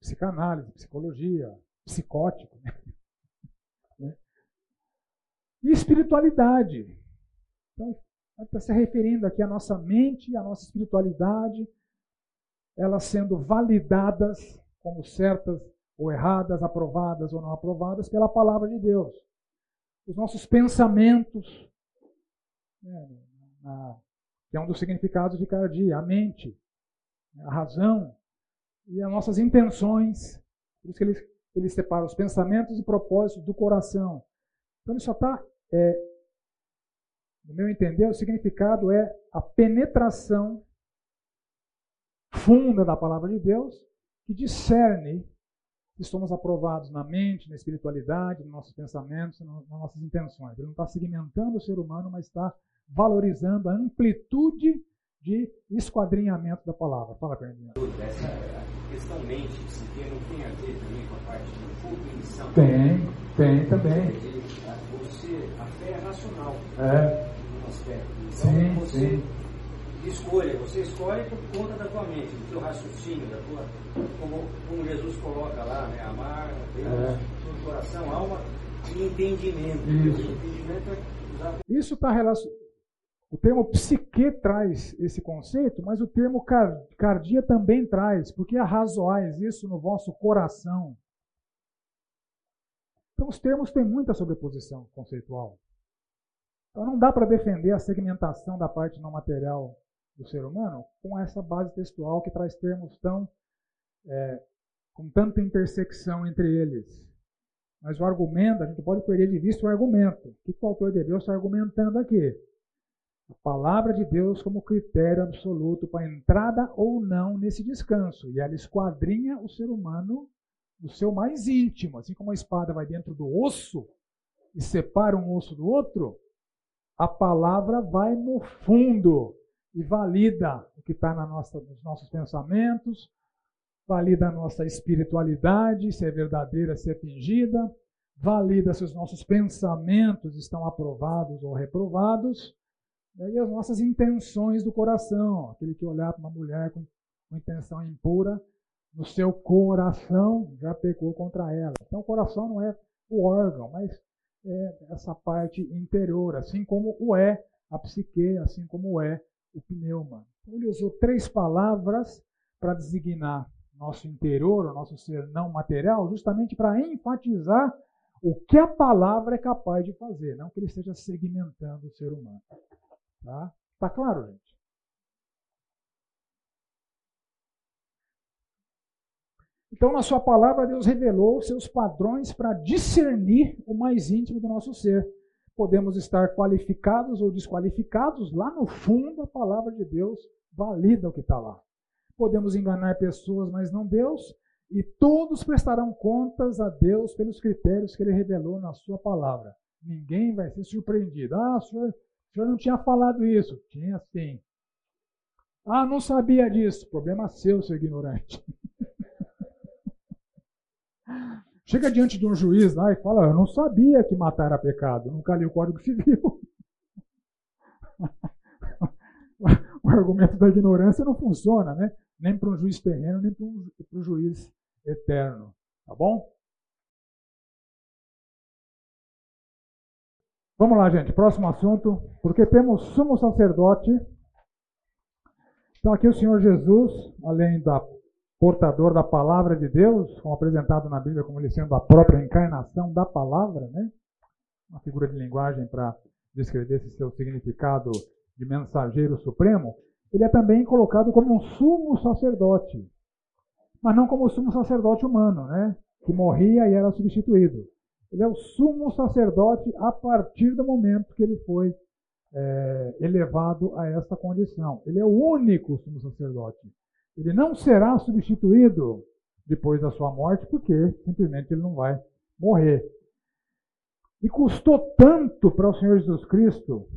A: psicanálise, psicologia, psicótico. Né? E espiritualidade. Então, está se referindo aqui à nossa mente, à nossa espiritualidade, elas sendo validadas como certas ou erradas, aprovadas ou não aprovadas pela palavra de Deus. Os nossos pensamentos, né, que é um dos significados de cardia, a mente, a razão e as nossas intenções. Por isso que ele, ele separa os pensamentos e propósitos do coração. Então ele só está é, no meu entender, o significado é a penetração funda da palavra de Deus que discerne se somos aprovados na mente, na espiritualidade, nos nossos pensamentos, nas nossas intenções. Ele não está segmentando o ser humano, mas está valorizando a amplitude de esquadrinhamento da palavra. Fala, Fernandinho.
B: Questão mente, porque não tem a ver também com a parte de cognição?
A: Tem, tem também.
B: Você, a fé é racional.
A: É
B: aspecto. Então,
A: sim,
B: você
A: sim.
B: escolhe, você escolhe por conta da tua mente, do teu raciocínio, da tua, como, como Jesus coloca lá, né? Amar Deus, é. coração, alma e entendimento.
A: Isso.
B: entendimento é usado...
A: Isso está relacionado. O termo psique traz esse conceito, mas o termo cardia também traz, porque arrazoais isso no vosso coração. Então, os termos têm muita sobreposição conceitual. Então não dá para defender a segmentação da parte não material do ser humano com essa base textual que traz termos tão é, com tanta intersecção entre eles. Mas o argumento, a gente pode perder de vista o argumento. O que o autor de Deus está argumentando aqui? A palavra de Deus como critério absoluto para entrada ou não nesse descanso. E ela esquadrinha o ser humano no seu mais íntimo. Assim como a espada vai dentro do osso e separa um osso do outro, a palavra vai no fundo e valida o que está nos nossos pensamentos, valida a nossa espiritualidade, se é verdadeira, se é fingida, valida se os nossos pensamentos estão aprovados ou reprovados, né, e as nossas intenções do coração. Aquele que olhar para uma mulher com, com intenção impura, no seu coração já pecou contra ela. Então, o coração não é o órgão, mas é essa parte interior, assim como o é a psique, assim como é o pneuma. Então, ele usou três palavras para designar nosso interior, o nosso ser não material, justamente para enfatizar o que a palavra é capaz de fazer, não que ele esteja segmentando o ser humano. Tá, tá claro, gente? Então, na sua palavra, Deus revelou seus padrões para discernir o mais íntimo do nosso ser. Podemos estar qualificados ou desqualificados, lá no fundo, a palavra de Deus valida o que está lá. Podemos enganar pessoas, mas não Deus, e todos prestarão contas a Deus pelos critérios que ele revelou na sua palavra. Ninguém vai ser surpreendido. Ah, o senhor, senhor não tinha falado isso. Tinha sim. Ah, não sabia disso. Problema seu, seu ignorante. Chega diante de um juiz lá e fala: Eu não sabia que matar era pecado, nunca li o Código Civil. o argumento da ignorância não funciona, né? Nem para um juiz terreno, nem para um juiz eterno. Tá bom? Vamos lá, gente. Próximo assunto. Porque temos sumo sacerdote. Então, aqui o Senhor Jesus, além da portador da palavra de Deus, como apresentado na Bíblia como ele sendo a própria encarnação da palavra, né? Uma figura de linguagem para descrever esse seu significado de mensageiro supremo. ele é também colocado como um sumo sacerdote, mas não como sumo sacerdote humano, né? que morria e era substituído. Ele é o sumo sacerdote a partir do momento que ele foi é, elevado a essa condição. Ele é o único sumo sacerdote. Ele não será substituído depois da sua morte, porque simplesmente ele não vai morrer. E custou tanto para o Senhor Jesus Cristo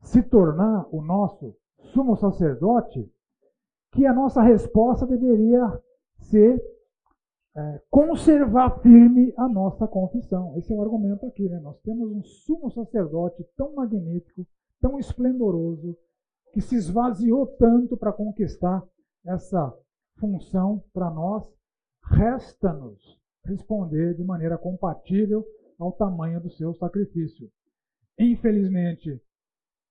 A: se tornar o nosso sumo sacerdote, que a nossa resposta deveria ser é, conservar firme a nossa confissão. Esse é o argumento aqui. Né? Nós temos um sumo sacerdote tão magnífico, tão esplendoroso, que se esvaziou tanto para conquistar essa função para nós. Resta-nos responder de maneira compatível ao tamanho do seu sacrifício. Infelizmente,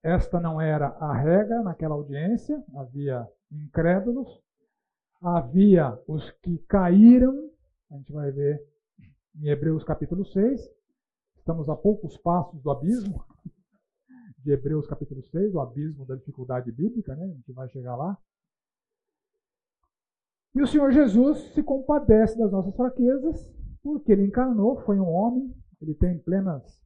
A: esta não era a regra naquela audiência, havia incrédulos, havia os que caíram, a gente vai ver em Hebreus capítulo 6, estamos a poucos passos do abismo, de Hebreus capítulo 6, o abismo da dificuldade bíblica, né? a gente vai chegar lá. E o Senhor Jesus se compadece das nossas fraquezas, porque ele encarnou, foi um homem, ele tem plenas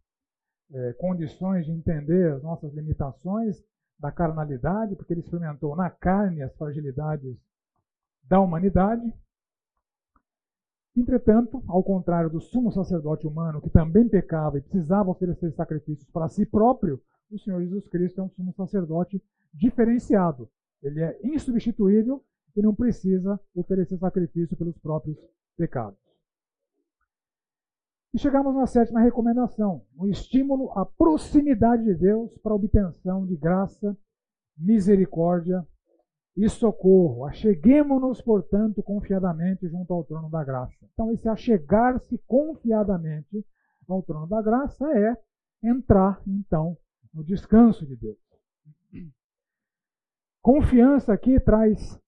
A: é, condições de entender as nossas limitações da carnalidade, porque ele experimentou na carne as fragilidades da humanidade. Entretanto, ao contrário do sumo sacerdote humano, que também pecava e precisava oferecer sacrifícios para si próprio, o Senhor Jesus Cristo é um sumo sacerdote diferenciado. Ele é insubstituível e não precisa oferecer sacrifício pelos próprios pecados. E chegamos na sétima recomendação, o estímulo à proximidade de Deus para a obtenção de graça, misericórdia e socorro. Acheguemos-nos, portanto, confiadamente junto ao trono da graça. Então, esse achegar-se confiadamente ao trono da graça é entrar, então, no descanso de Deus. Confiança aqui traz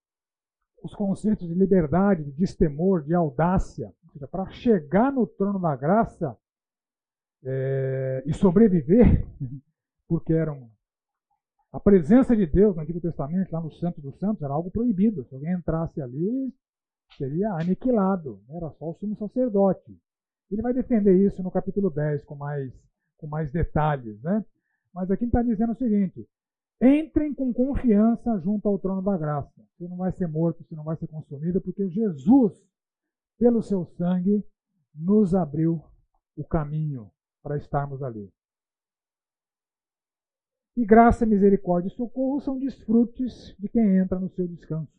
A: os conceitos de liberdade, de destemor, de audácia para chegar no trono da graça é, e sobreviver, porque eram a presença de Deus no Antigo Testamento, lá no Santo dos Santos, era algo proibido. Se alguém entrasse ali, seria aniquilado. Era só o sumo sacerdote. Ele vai defender isso no capítulo 10 com mais, com mais detalhes. Né? Mas aqui está dizendo o seguinte: entrem com confiança junto ao trono da graça. Você não vai ser morto, você não vai ser consumido, porque Jesus pelo seu sangue, nos abriu o caminho para estarmos ali. E graça, misericórdia e socorro são desfrutes de quem entra no seu descanso,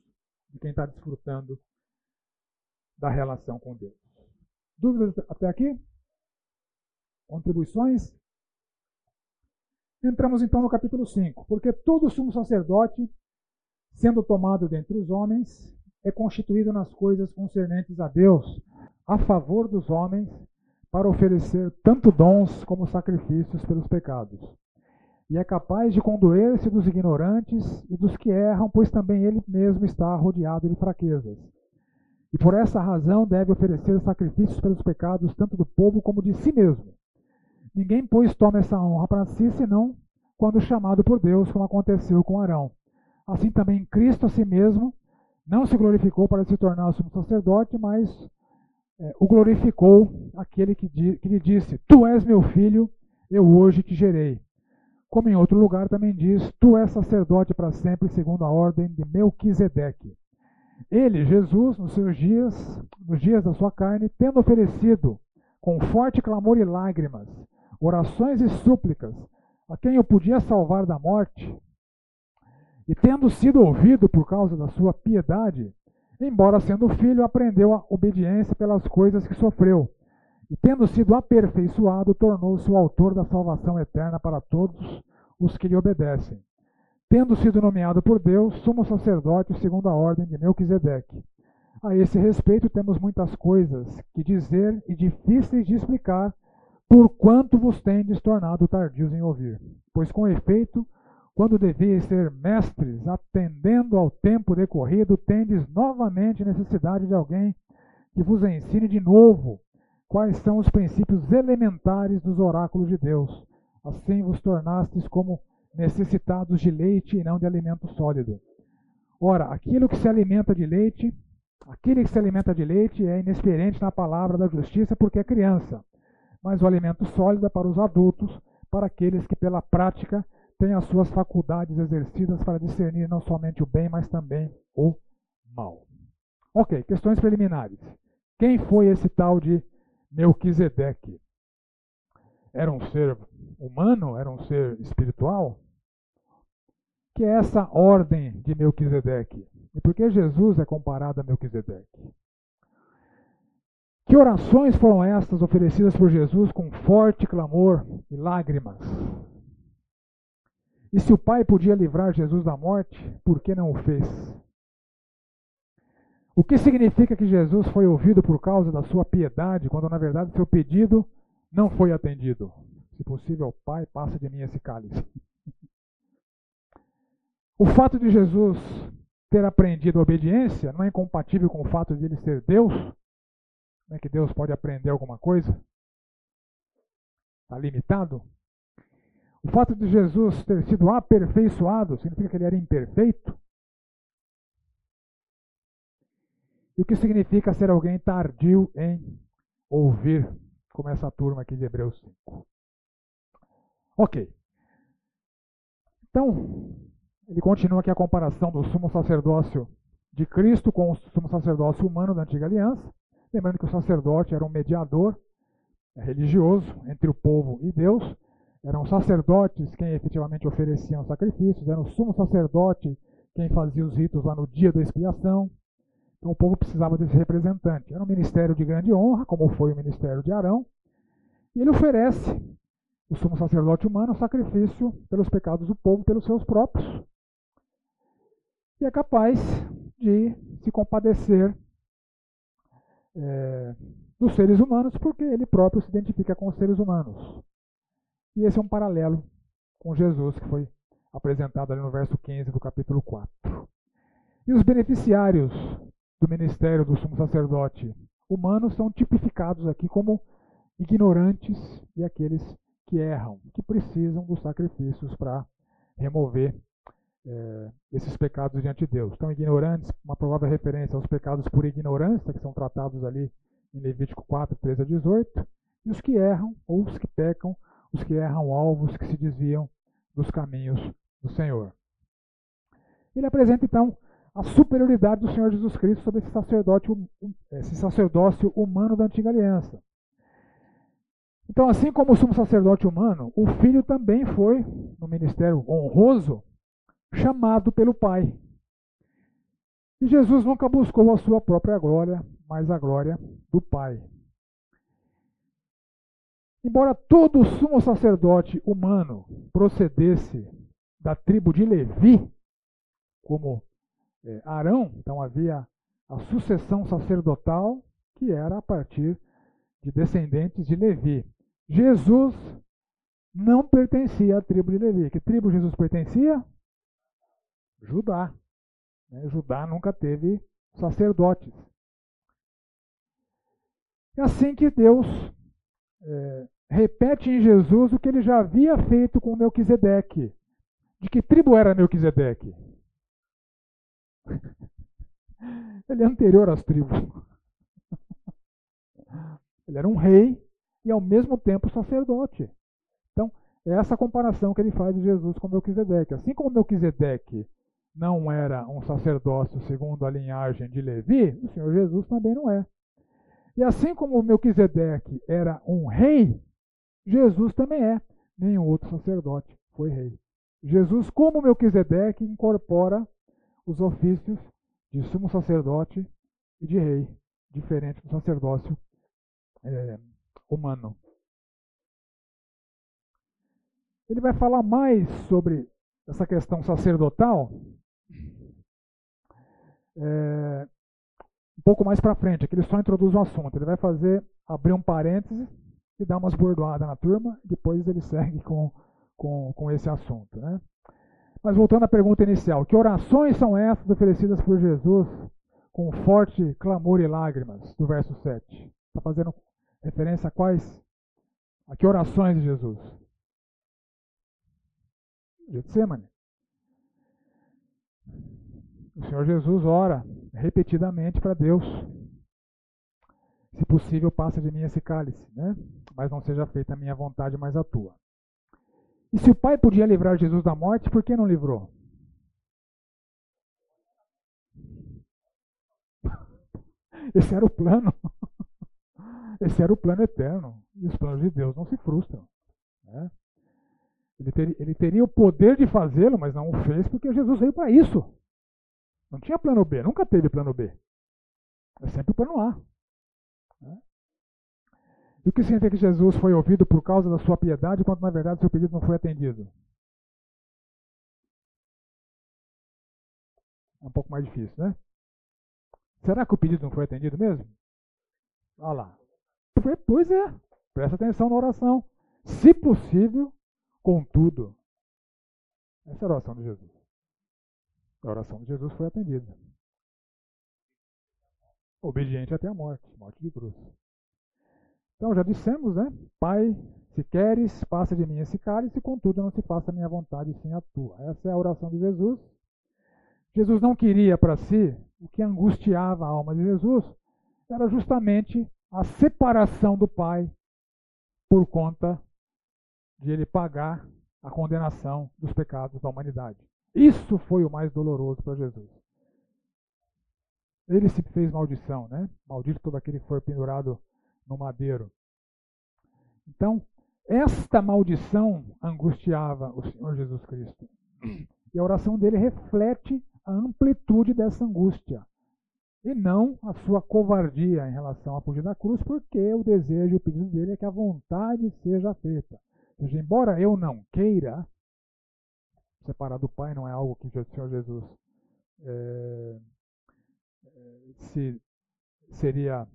A: de quem está desfrutando da relação com Deus. Dúvidas até aqui? Contribuições? Entramos então no capítulo 5. Porque todo sumo sacerdote, sendo tomado dentre os homens, é constituído nas coisas concernentes a Deus, a favor dos homens, para oferecer tanto dons como sacrifícios pelos pecados. E é capaz de condoer-se dos ignorantes e dos que erram, pois também ele mesmo está rodeado de fraquezas. E por essa razão deve oferecer sacrifícios pelos pecados tanto do povo como de si mesmo. Ninguém, pois, toma essa honra para si, senão quando chamado por Deus, como aconteceu com Arão. Assim também Cristo a si mesmo não se glorificou para se tornar sumo sacerdote, mas é, o glorificou aquele que, que lhe disse: Tu és meu filho, eu hoje te gerei. Como em outro lugar também diz: Tu és sacerdote para sempre, segundo a ordem de Melquisedeque. Ele, Jesus, nos seus dias, nos dias da sua carne, tendo oferecido com forte clamor e lágrimas, orações e súplicas, a quem eu podia salvar da morte, e tendo sido ouvido por causa da sua piedade, embora sendo filho, aprendeu a obediência pelas coisas que sofreu. E tendo sido aperfeiçoado, tornou-se o autor da salvação eterna para todos os que lhe obedecem. Tendo sido nomeado por Deus, sumo sacerdote segundo a ordem de Melquisedeque. A esse respeito temos muitas coisas que dizer e difíceis de explicar, por quanto vos tendes tornado tardios em ouvir. Pois com efeito, quando devias ser mestres, atendendo ao tempo decorrido, tendes novamente necessidade de alguém que vos ensine de novo quais são os princípios elementares dos oráculos de Deus. Assim vos tornastes como necessitados de leite e não de alimento sólido. Ora, aquilo que se alimenta de leite, aquele que se alimenta de leite é inexperiente na palavra da justiça porque é criança, mas o alimento sólido é para os adultos, para aqueles que pela prática têm as suas faculdades exercidas para discernir não somente o bem, mas também o mal. Ok, questões preliminares. Quem foi esse tal de Melquisedeque? Era um ser humano? Era um ser espiritual? Que é essa ordem de Melquisedeque? E por que Jesus é comparado a Melquisedeque? Que orações foram estas oferecidas por Jesus com forte clamor e lágrimas? E se o Pai podia livrar Jesus da morte, por que não o fez? O que significa que Jesus foi ouvido por causa da sua piedade, quando na verdade seu pedido não foi atendido? Se possível, Pai, passa de mim esse cálice. O fato de Jesus ter aprendido a obediência não é incompatível com o fato de ele ser Deus? Não é que Deus pode aprender alguma coisa? Está limitado? O fato de Jesus ter sido aperfeiçoado significa que ele era imperfeito? E o que significa ser alguém tardio em ouvir, como essa turma aqui de Hebreus 5. Ok. Então, ele continua aqui a comparação do sumo sacerdócio de Cristo com o sumo sacerdócio humano da antiga aliança. Lembrando que o sacerdote era um mediador religioso entre o povo e Deus. Eram sacerdotes quem efetivamente ofereciam sacrifícios, era o sumo sacerdote quem fazia os ritos lá no dia da expiação. Então o povo precisava desse representante. Era um ministério de grande honra, como foi o ministério de Arão. E ele oferece, o sumo sacerdote humano, sacrifício pelos pecados do povo, pelos seus próprios. E é capaz de se compadecer é, dos seres humanos, porque ele próprio se identifica com os seres humanos. E esse é um paralelo com Jesus, que foi apresentado ali no verso 15 do capítulo 4. E os beneficiários do ministério do sumo sacerdote humano são tipificados aqui como ignorantes e aqueles que erram, que precisam dos sacrifícios para remover é, esses pecados diante de Deus. Então, ignorantes, uma provável referência aos pecados por ignorância, que são tratados ali em Levítico 4, 13 a 18, e os que erram, ou os que pecam, os que erram alvos, que se desviam dos caminhos do Senhor. Ele apresenta então a superioridade do Senhor Jesus Cristo sobre esse, sacerdote, esse sacerdócio humano da antiga aliança. Então, assim como o sumo sacerdote humano, o filho também foi, no ministério honroso, chamado pelo Pai. E Jesus nunca buscou a sua própria glória, mas a glória do Pai. Embora todo sumo sacerdote humano procedesse da tribo de Levi, como é, Arão, então havia a sucessão sacerdotal que era a partir de descendentes de Levi. Jesus não pertencia à tribo de Levi. Que tribo Jesus pertencia? Judá. Né? Judá nunca teve sacerdotes. É assim que Deus é, repete em Jesus o que ele já havia feito com Melquisedeque. De que tribo era Melquisedeque? Ele é anterior às tribos. Ele era um rei e ao mesmo tempo sacerdote. Então, é essa comparação que ele faz de Jesus com Melquisedeque. Assim como Melquisedeque não era um sacerdócio segundo a linhagem de Levi, o Senhor Jesus também não é. E assim como Melquisedeque era um rei, Jesus também é. Nenhum outro sacerdote foi rei. Jesus, como Melquisedeque, incorpora os ofícios de sumo sacerdote e de rei, diferente do sacerdócio é, humano. Ele vai falar mais sobre essa questão sacerdotal é, um pouco mais para frente, aqui ele só introduz o um assunto. Ele vai fazer, abrir um parêntese e dar umas bordoadas na turma, depois ele segue com, com, com esse assunto. Né? Mas voltando à pergunta inicial, que orações são essas oferecidas por Jesus com forte clamor e lágrimas, do verso 7? Está fazendo referência a quais? A que orações de Jesus? Getsemane. o Senhor Jesus ora repetidamente para Deus. Se possível, passa de mim esse cálice, né? mas não seja feita a minha vontade, mas a tua. E se o Pai podia livrar Jesus da morte, por que não livrou? Esse era o plano. Esse era o plano eterno. E os planos de Deus não se frustram. Né? Ele, ter, ele teria o poder de fazê-lo, mas não o fez porque Jesus veio para isso. Não tinha plano B, nunca teve plano B. É sempre o plano A. E o que significa que Jesus foi ouvido por causa da sua piedade, quando na verdade seu pedido não foi atendido? É um pouco mais difícil, né? Será que o pedido não foi atendido mesmo? Olha lá. Pois é. Presta atenção na oração. Se possível, contudo. Essa é a oração de Jesus. A oração de Jesus foi atendida. Obediente até a morte morte de cruz. Então já dissemos, né? Pai, se queres, passa de mim esse cálice, contudo não se faça a minha vontade, sim a tua. Essa é a oração de Jesus. Jesus não queria para si o que angustiava a alma de Jesus era justamente a separação do Pai por conta de ele pagar a condenação dos pecados da humanidade. Isso foi o mais doloroso para Jesus. Ele se fez maldição, né? Maldito todo aquele que for pendurado no madeiro. Então, esta maldição angustiava o Senhor Jesus Cristo. E a oração dele reflete a amplitude dessa angústia e não a sua covardia em relação a fugir da cruz, porque o desejo e o pedido dele é que a vontade seja feita. Ou seja, embora eu não queira, separar do Pai não é algo que o Senhor Jesus é, se seria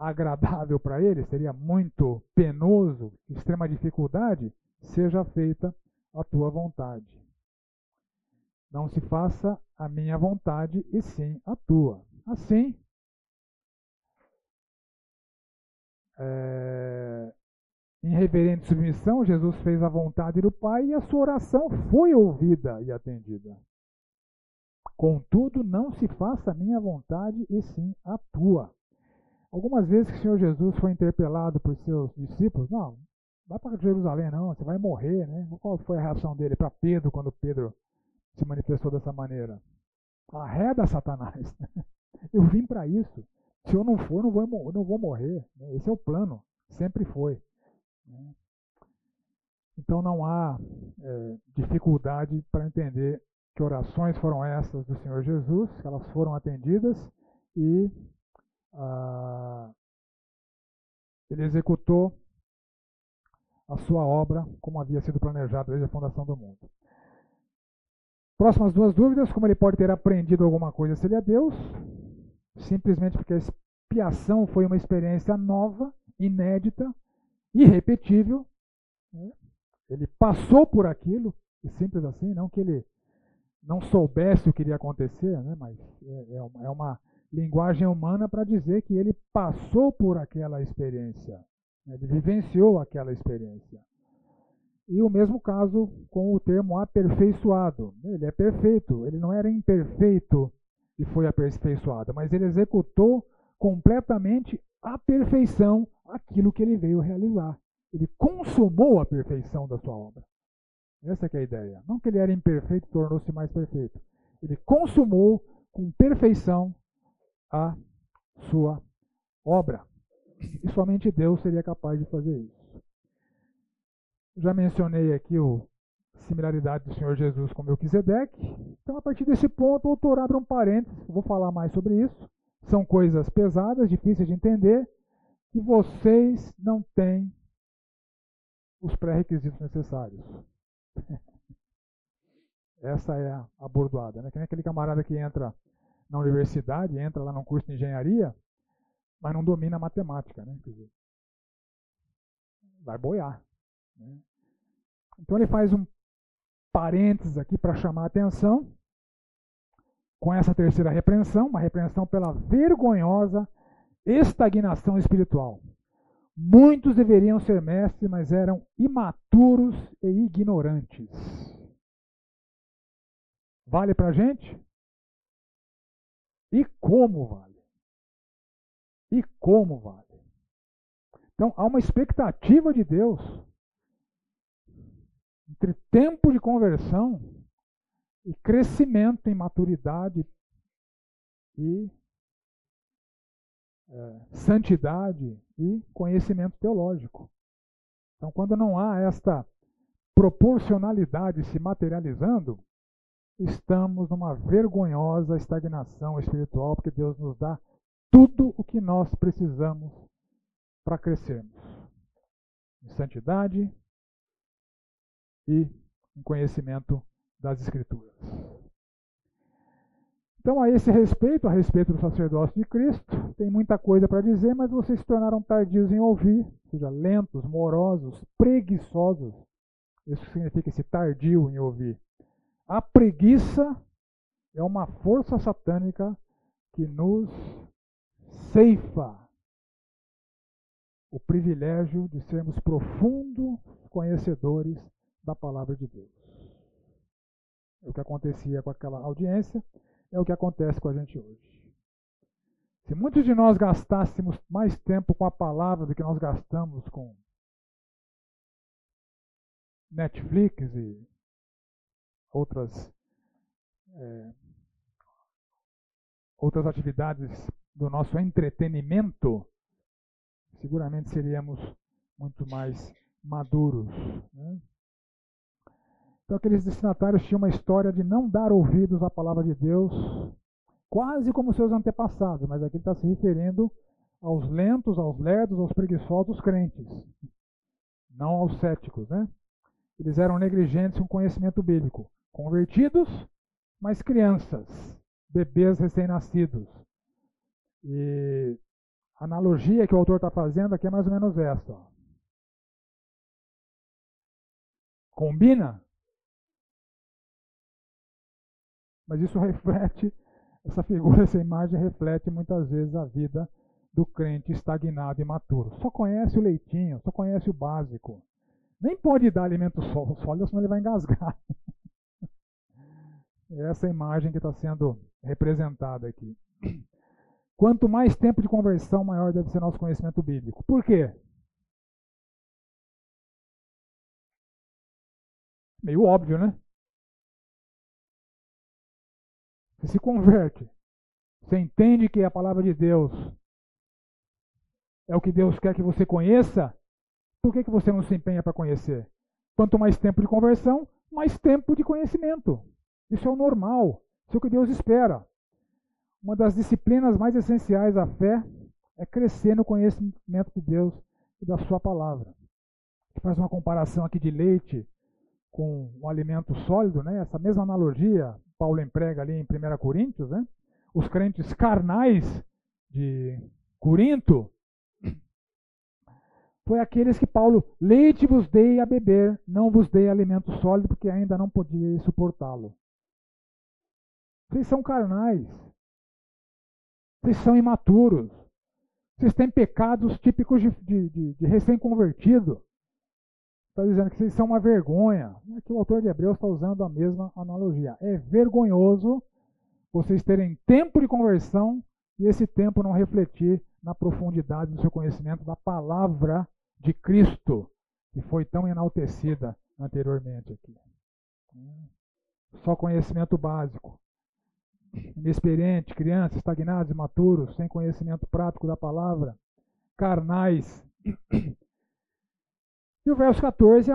A: agradável para ele, seria muito penoso, extrema dificuldade, seja feita a tua vontade. Não se faça a minha vontade, e sim a tua. Assim, é, em reverente submissão, Jesus fez a vontade do Pai e a sua oração foi ouvida e atendida. Contudo, não se faça a minha vontade, e sim a tua. Algumas vezes que o Senhor Jesus foi interpelado por seus discípulos, não, vai para Jerusalém não, você vai morrer, né? Qual foi a reação dele para Pedro quando Pedro se manifestou dessa maneira? Arreda Satanás. Eu vim para isso. Se eu não for, não vou, não vou morrer. Esse é o plano. Sempre foi. Então não há é, dificuldade para entender que orações foram essas do Senhor Jesus, que elas foram atendidas e ah, ele executou a sua obra como havia sido planejado desde a fundação do mundo. Próximas duas dúvidas: como ele pode ter aprendido alguma coisa se ele é Deus? Simplesmente porque a expiação foi uma experiência nova, inédita, irrepetível. Né? Ele passou por aquilo, e simples assim, não que ele não soubesse o que iria acontecer, né? mas é, é, é uma linguagem humana para dizer que ele passou por aquela experiência, né? ele vivenciou aquela experiência. E o mesmo caso com o termo aperfeiçoado. Ele é perfeito, ele não era imperfeito e foi aperfeiçoado, mas ele executou completamente a perfeição aquilo que ele veio realizar. Ele consumou a perfeição da sua obra. Essa é a ideia. Não que ele era imperfeito e tornou-se mais perfeito. Ele consumou com perfeição a sua obra. E somente Deus seria capaz de fazer isso. Já mencionei aqui a similaridade do Senhor Jesus com Melquisedeque. Então, a partir desse ponto, o autor abre um parênteses, vou falar mais sobre isso. São coisas pesadas, difíceis de entender, que vocês não têm os pré-requisitos necessários. Essa é a bordoada. Né? Que nem aquele camarada que entra na universidade, entra lá num curso de engenharia, mas não domina a matemática. Né? Dizer, vai boiar. Né? Então ele faz um parênteses aqui para chamar a atenção com essa terceira repreensão, uma repreensão pela vergonhosa estagnação espiritual. Muitos deveriam ser mestres, mas eram imaturos e ignorantes. Vale para a gente? E como vale? E como vale? Então, há uma expectativa de Deus entre tempo de conversão e crescimento em maturidade e é, santidade e conhecimento teológico. Então, quando não há esta proporcionalidade se materializando, estamos numa vergonhosa estagnação espiritual, porque Deus nos dá tudo o que nós precisamos para crescermos em santidade e em conhecimento das Escrituras. Então, a esse respeito, a respeito do sacerdócio de Cristo, tem muita coisa para dizer, mas vocês se tornaram tardios em ouvir, ou seja, lentos, morosos, preguiçosos. Isso significa esse tardio em ouvir. A preguiça é uma força satânica que nos ceifa o privilégio de sermos profundos conhecedores da palavra de Deus. É o que acontecia com aquela audiência, é o que acontece com a gente hoje. Se muitos de nós gastássemos mais tempo com a palavra do que nós gastamos com Netflix e outras é, outras atividades do nosso entretenimento, seguramente seríamos muito mais maduros. Né? Então, aqueles destinatários tinham uma história de não dar ouvidos à palavra de Deus, quase como seus antepassados, mas aqui está se referindo aos lentos, aos lerdos, aos preguiçosos crentes, não aos céticos. Né? Eles eram negligentes com conhecimento bíblico, convertidos, mas crianças, bebês recém-nascidos. E a analogia que o autor está fazendo aqui é mais ou menos essa. Combina? Mas isso reflete, essa figura, essa imagem reflete muitas vezes a vida do crente estagnado e maturo. Só conhece o leitinho, só conhece o básico. Nem pode dar alimento sólido, senão ele vai engasgar. Essa imagem que está sendo representada aqui. Quanto mais tempo de conversão, maior deve ser nosso conhecimento bíblico. Por quê? Meio óbvio, né? Você se converte. Você entende que a palavra de Deus é o que Deus quer que você conheça. Por que, que você não se empenha para conhecer? Quanto mais tempo de conversão, mais tempo de conhecimento. Isso é o normal. Isso é o que Deus espera. Uma das disciplinas mais essenciais à fé é crescer no conhecimento de Deus e da Sua palavra. Faz uma comparação aqui de leite com um alimento sólido, né? Essa mesma analogia Paulo emprega ali em 1 Coríntios, né? Os crentes carnais de Corinto foi aqueles que Paulo, leite vos dei a beber, não vos dei alimento sólido, porque ainda não podia suportá-lo. Vocês são carnais. Vocês são imaturos. Vocês têm pecados típicos de, de, de, recém-convertido. Está dizendo que vocês são uma vergonha. Aqui o autor de Hebreus está usando a mesma analogia. É vergonhoso vocês terem tempo de conversão e esse tempo não refletir na profundidade do seu conhecimento da palavra de Cristo, que foi tão enaltecida anteriormente aqui. Só conhecimento básico. Inexperiente, crianças, estagnados, imaturos, sem conhecimento prático da palavra, carnais, e o verso 14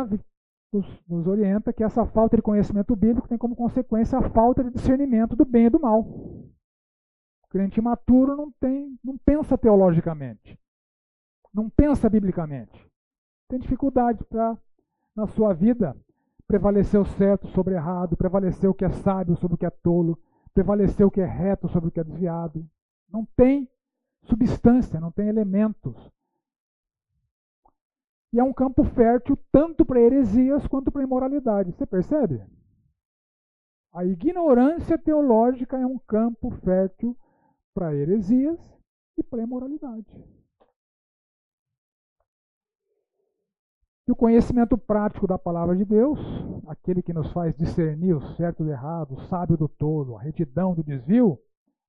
A: nos, nos orienta que essa falta de conhecimento bíblico tem como consequência a falta de discernimento do bem e do mal. O crente imaturo não, tem, não pensa teologicamente, não pensa biblicamente. Tem dificuldade para, na sua vida, prevalecer o certo sobre o errado, prevalecer o que é sábio sobre o que é tolo, prevalecer o que é reto sobre o que é desviado. Não tem substância, não tem elementos e é um campo fértil tanto para heresias quanto para imoralidade. Você percebe? A ignorância teológica é um campo fértil para heresias e para imoralidade. E o conhecimento prático da palavra de Deus, aquele que nos faz discernir o certo do errado, o sábio do tolo, a retidão do desvio,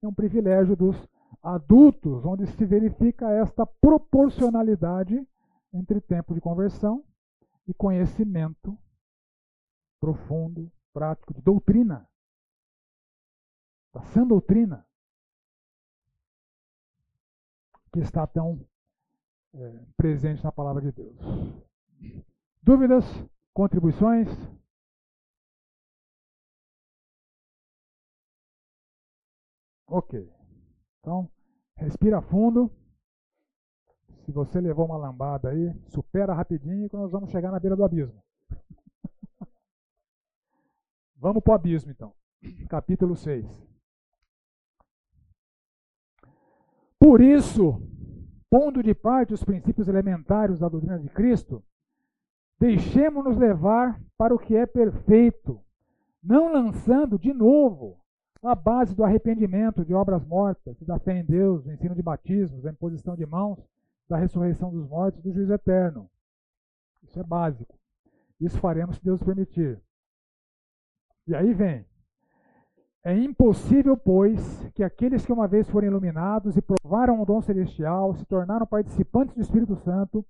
A: é um privilégio dos adultos, onde se verifica esta proporcionalidade entre tempo de conversão e conhecimento profundo, prático, de doutrina. Da sã doutrina. Que está tão é, presente na palavra de Deus. Dúvidas? Contribuições? Ok. Então, respira fundo. Se você levou uma lambada aí, supera rapidinho que nós vamos chegar na beira do abismo. vamos para o abismo então. Capítulo 6. Por isso, pondo de parte os princípios elementares da doutrina de Cristo, deixemos-nos levar para o que é perfeito, não lançando de novo a base do arrependimento de obras mortas, da fé em Deus, do ensino de batismos, da imposição de mãos, da ressurreição dos mortos, do juízo eterno. Isso é básico. Isso faremos se Deus permitir. E aí vem. É impossível, pois, que aqueles que uma vez foram iluminados e provaram o dom celestial, se tornaram participantes do Espírito Santo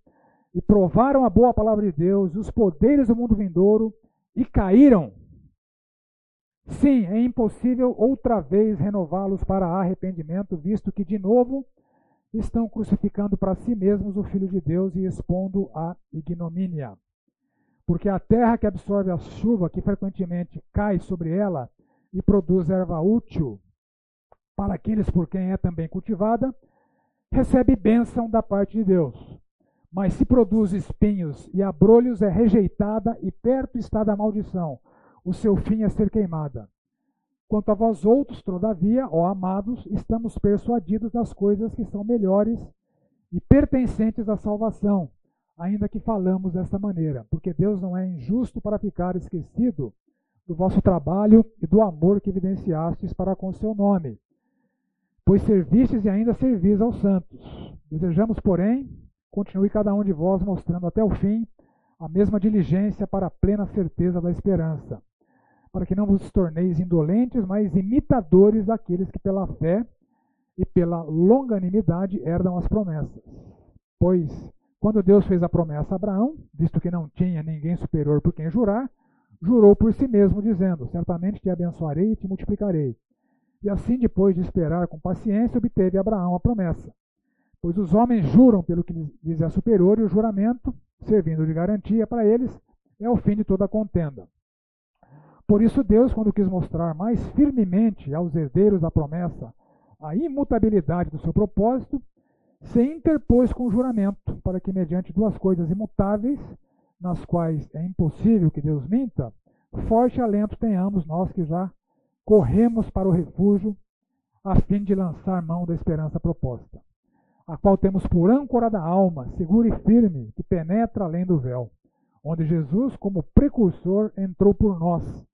A: e provaram a boa palavra de Deus, os poderes do mundo vindouro e caíram Sim, é impossível outra vez renová-los para arrependimento, visto que, de novo, estão crucificando para si mesmos o Filho de Deus e expondo a ignomínia. Porque a terra que absorve a chuva que frequentemente cai sobre ela e produz erva útil para aqueles por quem é também cultivada, recebe bênção da parte de Deus. Mas se produz espinhos e abrolhos, é rejeitada e perto está da maldição o seu fim é ser queimada. Quanto a vós outros, todavia, ó amados, estamos persuadidos das coisas que são melhores e pertencentes à salvação, ainda que falamos desta maneira, porque Deus não é injusto para ficar esquecido do vosso trabalho e do amor que evidenciastes para com o seu nome, pois servistes e ainda servis aos santos. Desejamos, porém, continue cada um de vós mostrando até o fim a mesma diligência para a plena certeza da esperança para que não vos torneis indolentes, mas imitadores daqueles que pela fé e pela longanimidade herdam as promessas. Pois, quando Deus fez a promessa a Abraão, visto que não tinha ninguém superior por quem jurar, jurou por si mesmo, dizendo: Certamente te abençoarei e te multiplicarei. E assim, depois de esperar com paciência, obteve Abraão a promessa. Pois os homens juram pelo que lhes é superior, e o juramento, servindo de garantia para eles, é o fim de toda contenda. Por isso, Deus, quando quis mostrar mais firmemente aos herdeiros da promessa a imutabilidade do seu propósito, se interpôs com juramento, para que, mediante duas coisas imutáveis, nas quais é impossível que Deus minta, forte alento tenhamos nós que já corremos para o refúgio, a fim de lançar mão da esperança proposta, a qual temos por âncora da alma, segura e firme, que penetra além do véu, onde Jesus, como precursor, entrou por nós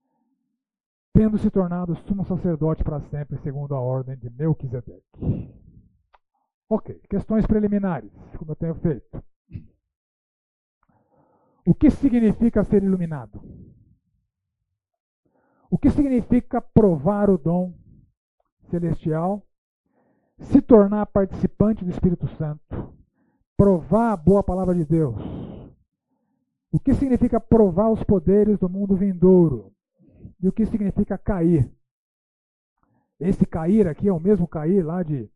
A: tendo se tornado sumo sacerdote para sempre, segundo a ordem de Melquisedeque. Ok, questões preliminares, como eu tenho feito. O que significa ser iluminado? O que significa provar o dom celestial, se tornar participante do Espírito Santo, provar a boa palavra de Deus? O que significa provar os poderes do mundo vindouro? e o que significa cair. Esse cair aqui é o mesmo cair lá de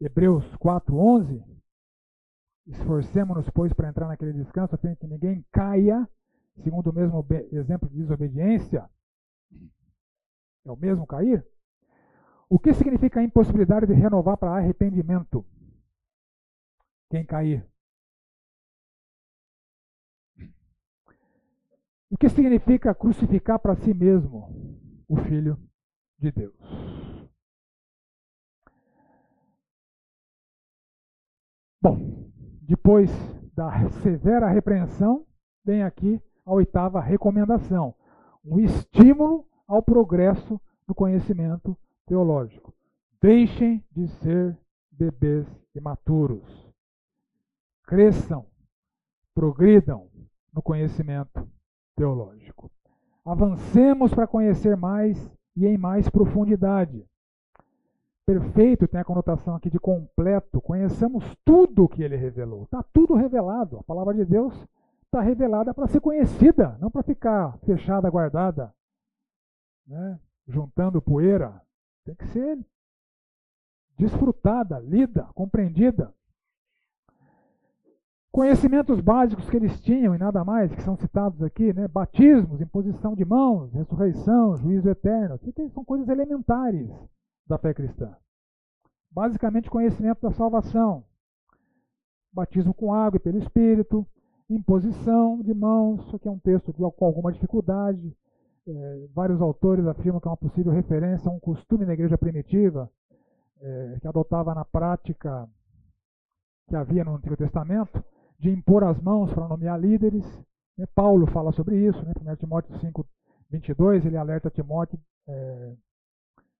A: Hebreus 4:11. Esforcemos-nos, pois, para entrar naquele descanso, a fim que ninguém caia, segundo o mesmo exemplo de desobediência. É o mesmo cair? O que significa a impossibilidade de renovar para arrependimento? Quem cair? O que significa crucificar para si mesmo o Filho de Deus? Bom, depois da severa repreensão, vem aqui a oitava recomendação: um estímulo ao progresso no conhecimento teológico. Deixem de ser bebês imaturos. Cresçam, progridam no conhecimento teológico. Avancemos para conhecer mais e em mais profundidade. Perfeito tem a conotação aqui de completo. Conheçamos tudo o que ele revelou. Está tudo revelado. A palavra de Deus está revelada para ser conhecida, não para ficar fechada, guardada, né? juntando poeira. Tem que ser desfrutada, lida, compreendida. Conhecimentos básicos que eles tinham e nada mais, que são citados aqui, né? batismos, imposição de mãos, ressurreição, juízo eterno, são coisas elementares da fé cristã. Basicamente, conhecimento da salvação, batismo com água e pelo Espírito, imposição de mãos, isso aqui é um texto com alguma dificuldade. É, vários autores afirmam que é uma possível referência a um costume na igreja primitiva, é, que adotava na prática que havia no Antigo Testamento, de impor as mãos para nomear líderes. Né? Paulo fala sobre isso, né? 1 Timóteo 5, 22, ele alerta Timóteo é,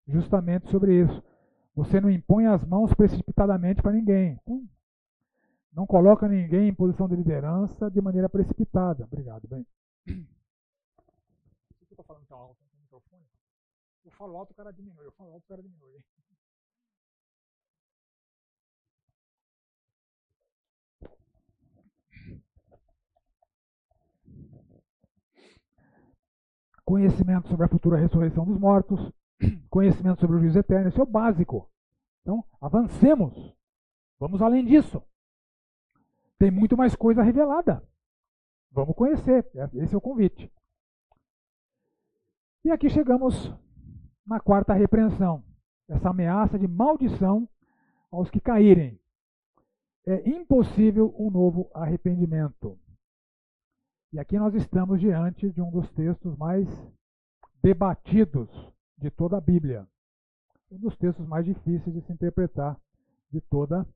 A: justamente sobre isso. Você não impõe as mãos precipitadamente para ninguém. Então, não coloca ninguém em posição de liderança de maneira precipitada. Obrigado, bem. Falando tão alto no microfone. Eu falo alto, o cara diminui. Eu falo alto, o cara diminui. Conhecimento sobre a futura ressurreição dos mortos, conhecimento sobre o juízo eterno, isso é o básico. Então, avancemos. Vamos além disso. Tem muito mais coisa revelada. Vamos conhecer. Esse é o convite. E aqui chegamos na quarta repreensão. Essa ameaça de maldição aos que caírem. É impossível um novo arrependimento. E aqui nós estamos diante de um dos textos mais debatidos de toda a Bíblia. Um dos textos mais difíceis de se interpretar de toda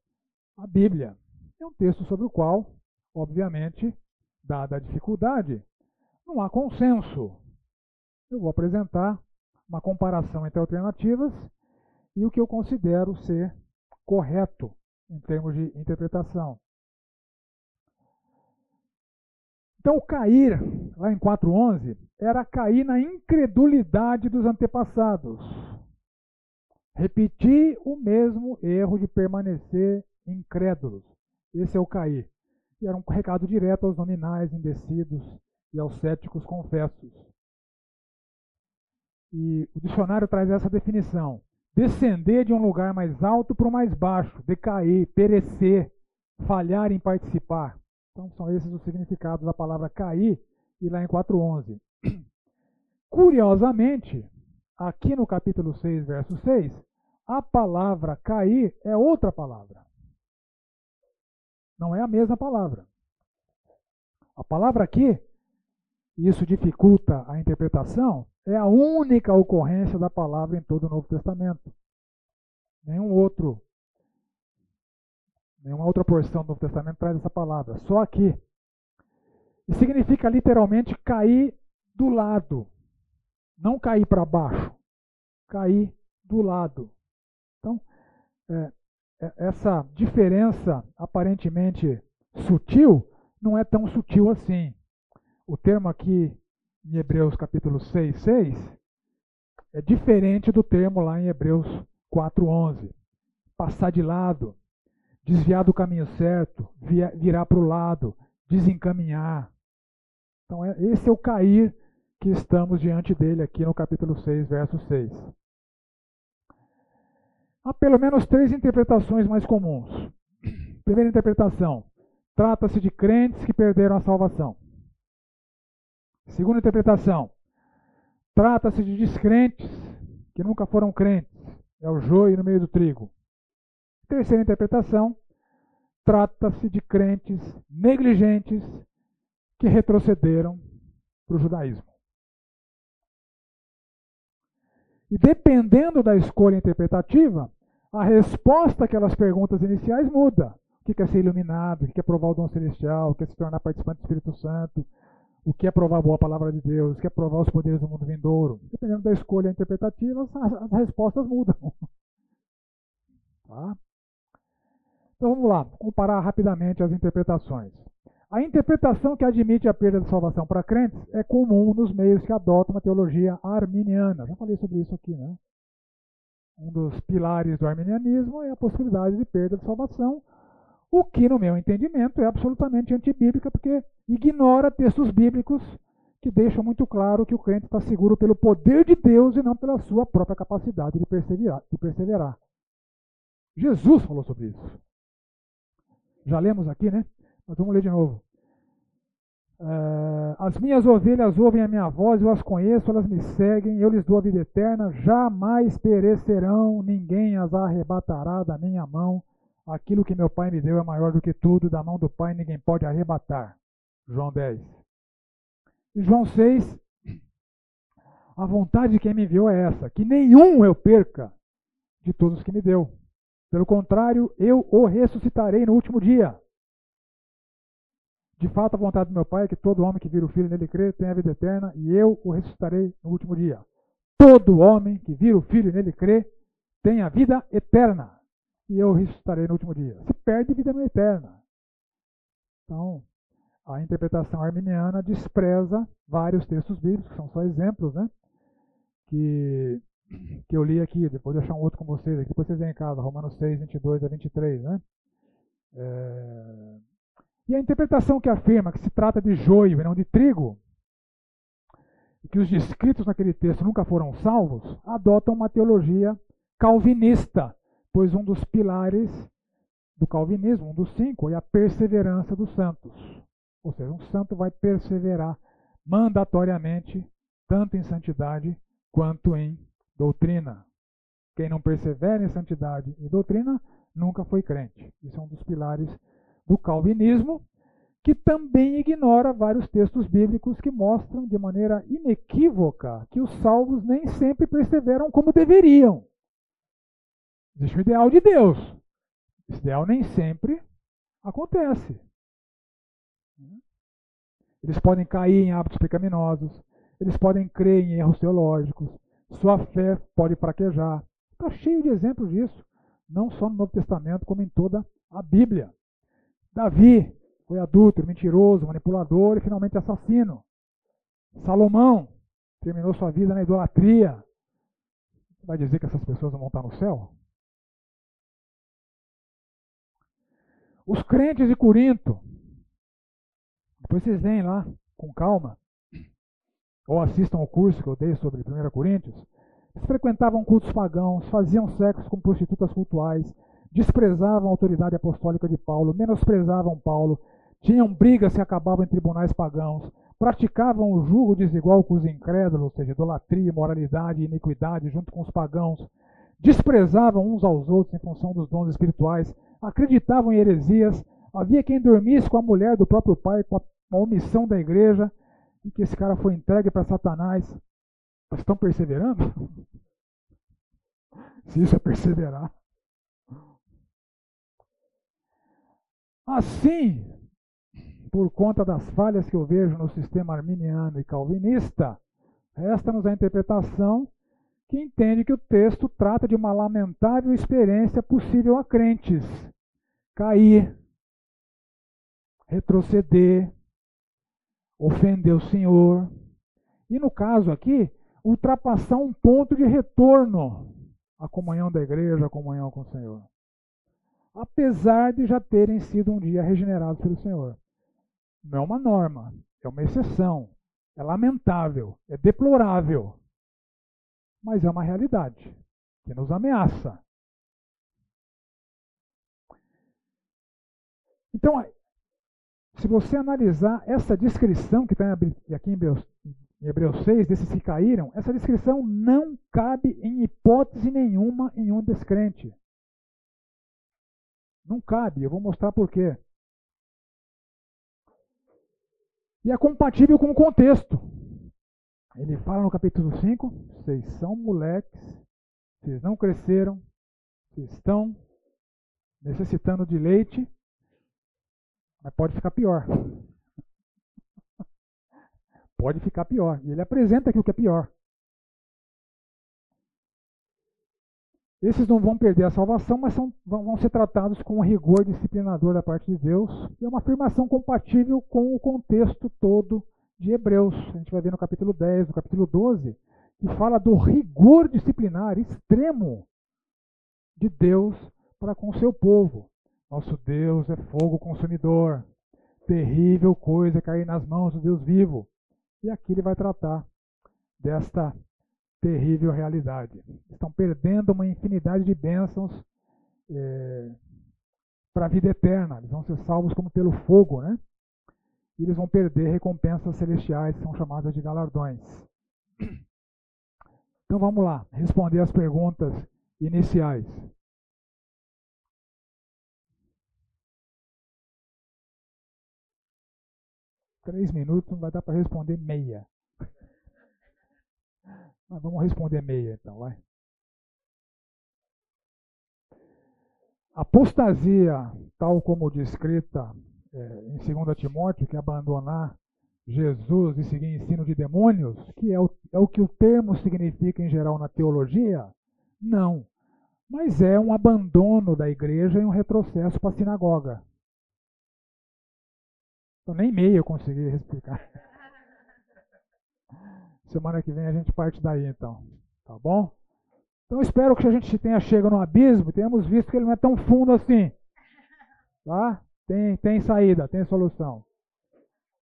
A: a Bíblia. É um texto sobre o qual, obviamente, dada a dificuldade, não há consenso. Eu vou apresentar uma comparação entre alternativas e o que eu considero ser correto em termos de interpretação. Então, o cair, lá em 4.11, era cair na incredulidade dos antepassados. Repetir o mesmo erro de permanecer incrédulos. Esse é o cair. E era um recado direto aos nominais, indecidos e aos céticos confessos. E o dicionário traz essa definição: descender de um lugar mais alto para o mais baixo, decair, perecer, falhar em participar. Então são esses os significados da palavra cair e lá em 4.11. Curiosamente, aqui no capítulo 6, verso 6, a palavra cair é outra palavra. Não é a mesma palavra. A palavra aqui, isso dificulta a interpretação, é a única ocorrência da palavra em todo o Novo Testamento. Nenhum outro Nenhuma outra porção do Novo Testamento traz essa palavra, só aqui. E significa literalmente cair do lado. Não cair para baixo, cair do lado. Então, é, é, essa diferença aparentemente sutil não é tão sutil assim. O termo aqui em Hebreus capítulo 6, 6 é diferente do termo lá em Hebreus 4:11. Passar de lado, desviar do caminho certo, virar para o lado, desencaminhar. Então, é, esse é o cair que estamos diante dele aqui no capítulo 6, verso 6. Há pelo menos três interpretações mais comuns. Primeira interpretação: trata-se de crentes que perderam a salvação. Segunda interpretação: trata-se de descrentes que nunca foram crentes. É o joio no meio do trigo. Terceira interpretação: trata-se de crentes negligentes que retrocederam para o judaísmo. E dependendo da escolha interpretativa, a resposta àquelas perguntas iniciais muda. O que é ser iluminado? O que é provar o dom celestial? O que é se tornar participante do Espírito Santo? O que é provar a boa palavra de Deus? O que é provar os poderes do mundo vindouro? Dependendo da escolha interpretativa, as, respostas mudam. Tá? Então vamos lá, comparar rapidamente as interpretações. A interpretação que admite a perda de salvação para crentes é comum nos meios que adotam uma teologia arminiana. Já falei sobre isso aqui, né? Um dos pilares do arminianismo é a possibilidade de perda de salvação, o que, no meu entendimento, é absolutamente antibíblica, porque ignora textos bíblicos que deixam muito claro que o crente está seguro pelo poder de Deus e não pela sua própria capacidade de perseverar. De perseverar. Jesus falou sobre isso. Já lemos aqui, né? Mas vamos ler de novo. Uh, as minhas ovelhas ouvem a minha voz, eu as conheço, elas me seguem, eu lhes dou a vida eterna, jamais perecerão, ninguém as arrebatará da minha mão. Aquilo que meu Pai me deu é maior do que tudo, da mão do Pai ninguém pode arrebatar. João 10. E João 6, a vontade de quem me enviou é essa: que nenhum eu perca de todos que me deu. Pelo contrário, eu o ressuscitarei no último dia. De fato, a vontade do meu Pai é que todo homem que vira o Filho nele crê tenha a vida eterna, e eu o ressuscitarei no último dia. Todo homem que vira o Filho nele crê tem a vida eterna, e eu ressuscitarei no último dia. Se perde, vida não é eterna. Então, a interpretação arminiana despreza vários textos bíblicos, que são só exemplos, né? Que, que eu li aqui, depois deixar um outro com vocês aqui, depois vocês vêm em casa, Romanos 6, 22 a 23, né? É... E a interpretação que afirma que se trata de joio e não de trigo, e que os descritos naquele texto nunca foram salvos, adotam uma teologia calvinista, pois um dos pilares do calvinismo, um dos cinco, é a perseverança dos santos. Ou seja, um santo vai perseverar mandatoriamente, tanto em santidade quanto em doutrina. Quem não persevera em santidade e doutrina nunca foi crente. Isso é um dos pilares do calvinismo, que também ignora vários textos bíblicos que mostram de maneira inequívoca que os salvos nem sempre perseveram como deveriam. Existe o ideal de Deus. Esse ideal nem sempre acontece. Eles podem cair em hábitos pecaminosos, eles podem crer em erros teológicos, sua fé pode fraquejar. Está cheio de exemplos disso, não só no Novo Testamento, como em toda a Bíblia. Davi foi adúltero, mentiroso, manipulador e finalmente assassino. Salomão terminou sua vida na idolatria. Vai dizer que essas pessoas vão estar no céu? Os crentes de Corinto. Depois vocês vêm lá com calma, ou assistam ao curso que eu dei sobre 1 Coríntios. Eles frequentavam cultos pagãos, faziam sexo com prostitutas cultuais, desprezavam a autoridade apostólica de Paulo, menosprezavam Paulo, tinham brigas que acabavam em tribunais pagãos, praticavam o julgo desigual com os incrédulos, ou seja, idolatria, imoralidade iniquidade junto com os pagãos, desprezavam uns aos outros em função dos dons espirituais, acreditavam em heresias, havia quem dormisse com a mulher do próprio pai, com a omissão da igreja e que esse cara foi entregue para Satanás. Estão perseverando? Se isso é perseverar. Assim, por conta das falhas que eu vejo no sistema arminiano e calvinista, resta-nos a interpretação que entende que o texto trata de uma lamentável experiência possível a crentes: cair, retroceder, ofender o Senhor. E no caso aqui, ultrapassar um ponto de retorno à comunhão da igreja, à comunhão com o Senhor. Apesar de já terem sido um dia regenerados pelo Senhor. Não é uma norma, é uma exceção. É lamentável, é deplorável. Mas é uma realidade que nos ameaça. Então, se você analisar essa descrição que está aqui em Hebreus, em Hebreus 6, desses que caíram, essa descrição não cabe em hipótese nenhuma em um descrente. Não cabe, eu vou mostrar por quê. E é compatível com o contexto. Ele fala no capítulo 5: vocês são moleques, vocês não cresceram, vocês estão necessitando de leite mas pode ficar pior. pode ficar pior. E ele apresenta aqui o que é pior. Esses não vão perder a salvação, mas são, vão ser tratados com um rigor disciplinador da parte de Deus. É uma afirmação compatível com o contexto todo de Hebreus. A gente vai ver no capítulo 10, no capítulo 12, que fala do rigor disciplinar extremo de Deus para com seu povo. Nosso Deus é fogo consumidor. Terrível coisa cair nas mãos do Deus vivo. E aqui ele vai tratar desta terrível realidade. Estão perdendo uma infinidade de bênçãos é, para a vida eterna. Eles vão ser salvos como pelo fogo, né? E eles vão perder recompensas celestiais, que são chamadas de galardões. Então vamos lá, responder as perguntas iniciais. Três minutos não vai dar para responder meia. Mas vamos responder meia então, vai. Apostasia, tal como descrita é, em 2 Timóteo, que é abandonar Jesus e seguir ensino de demônios, que é o, é o que o termo significa em geral na teologia? Não. Mas é um abandono da igreja e um retrocesso para a sinagoga. Então, nem meio eu consegui explicar. Semana que vem a gente parte daí, então. Tá bom? Então, espero que a gente tenha chegado no abismo tenhamos visto que ele não é tão fundo assim. Tá? Tem, tem saída, tem solução.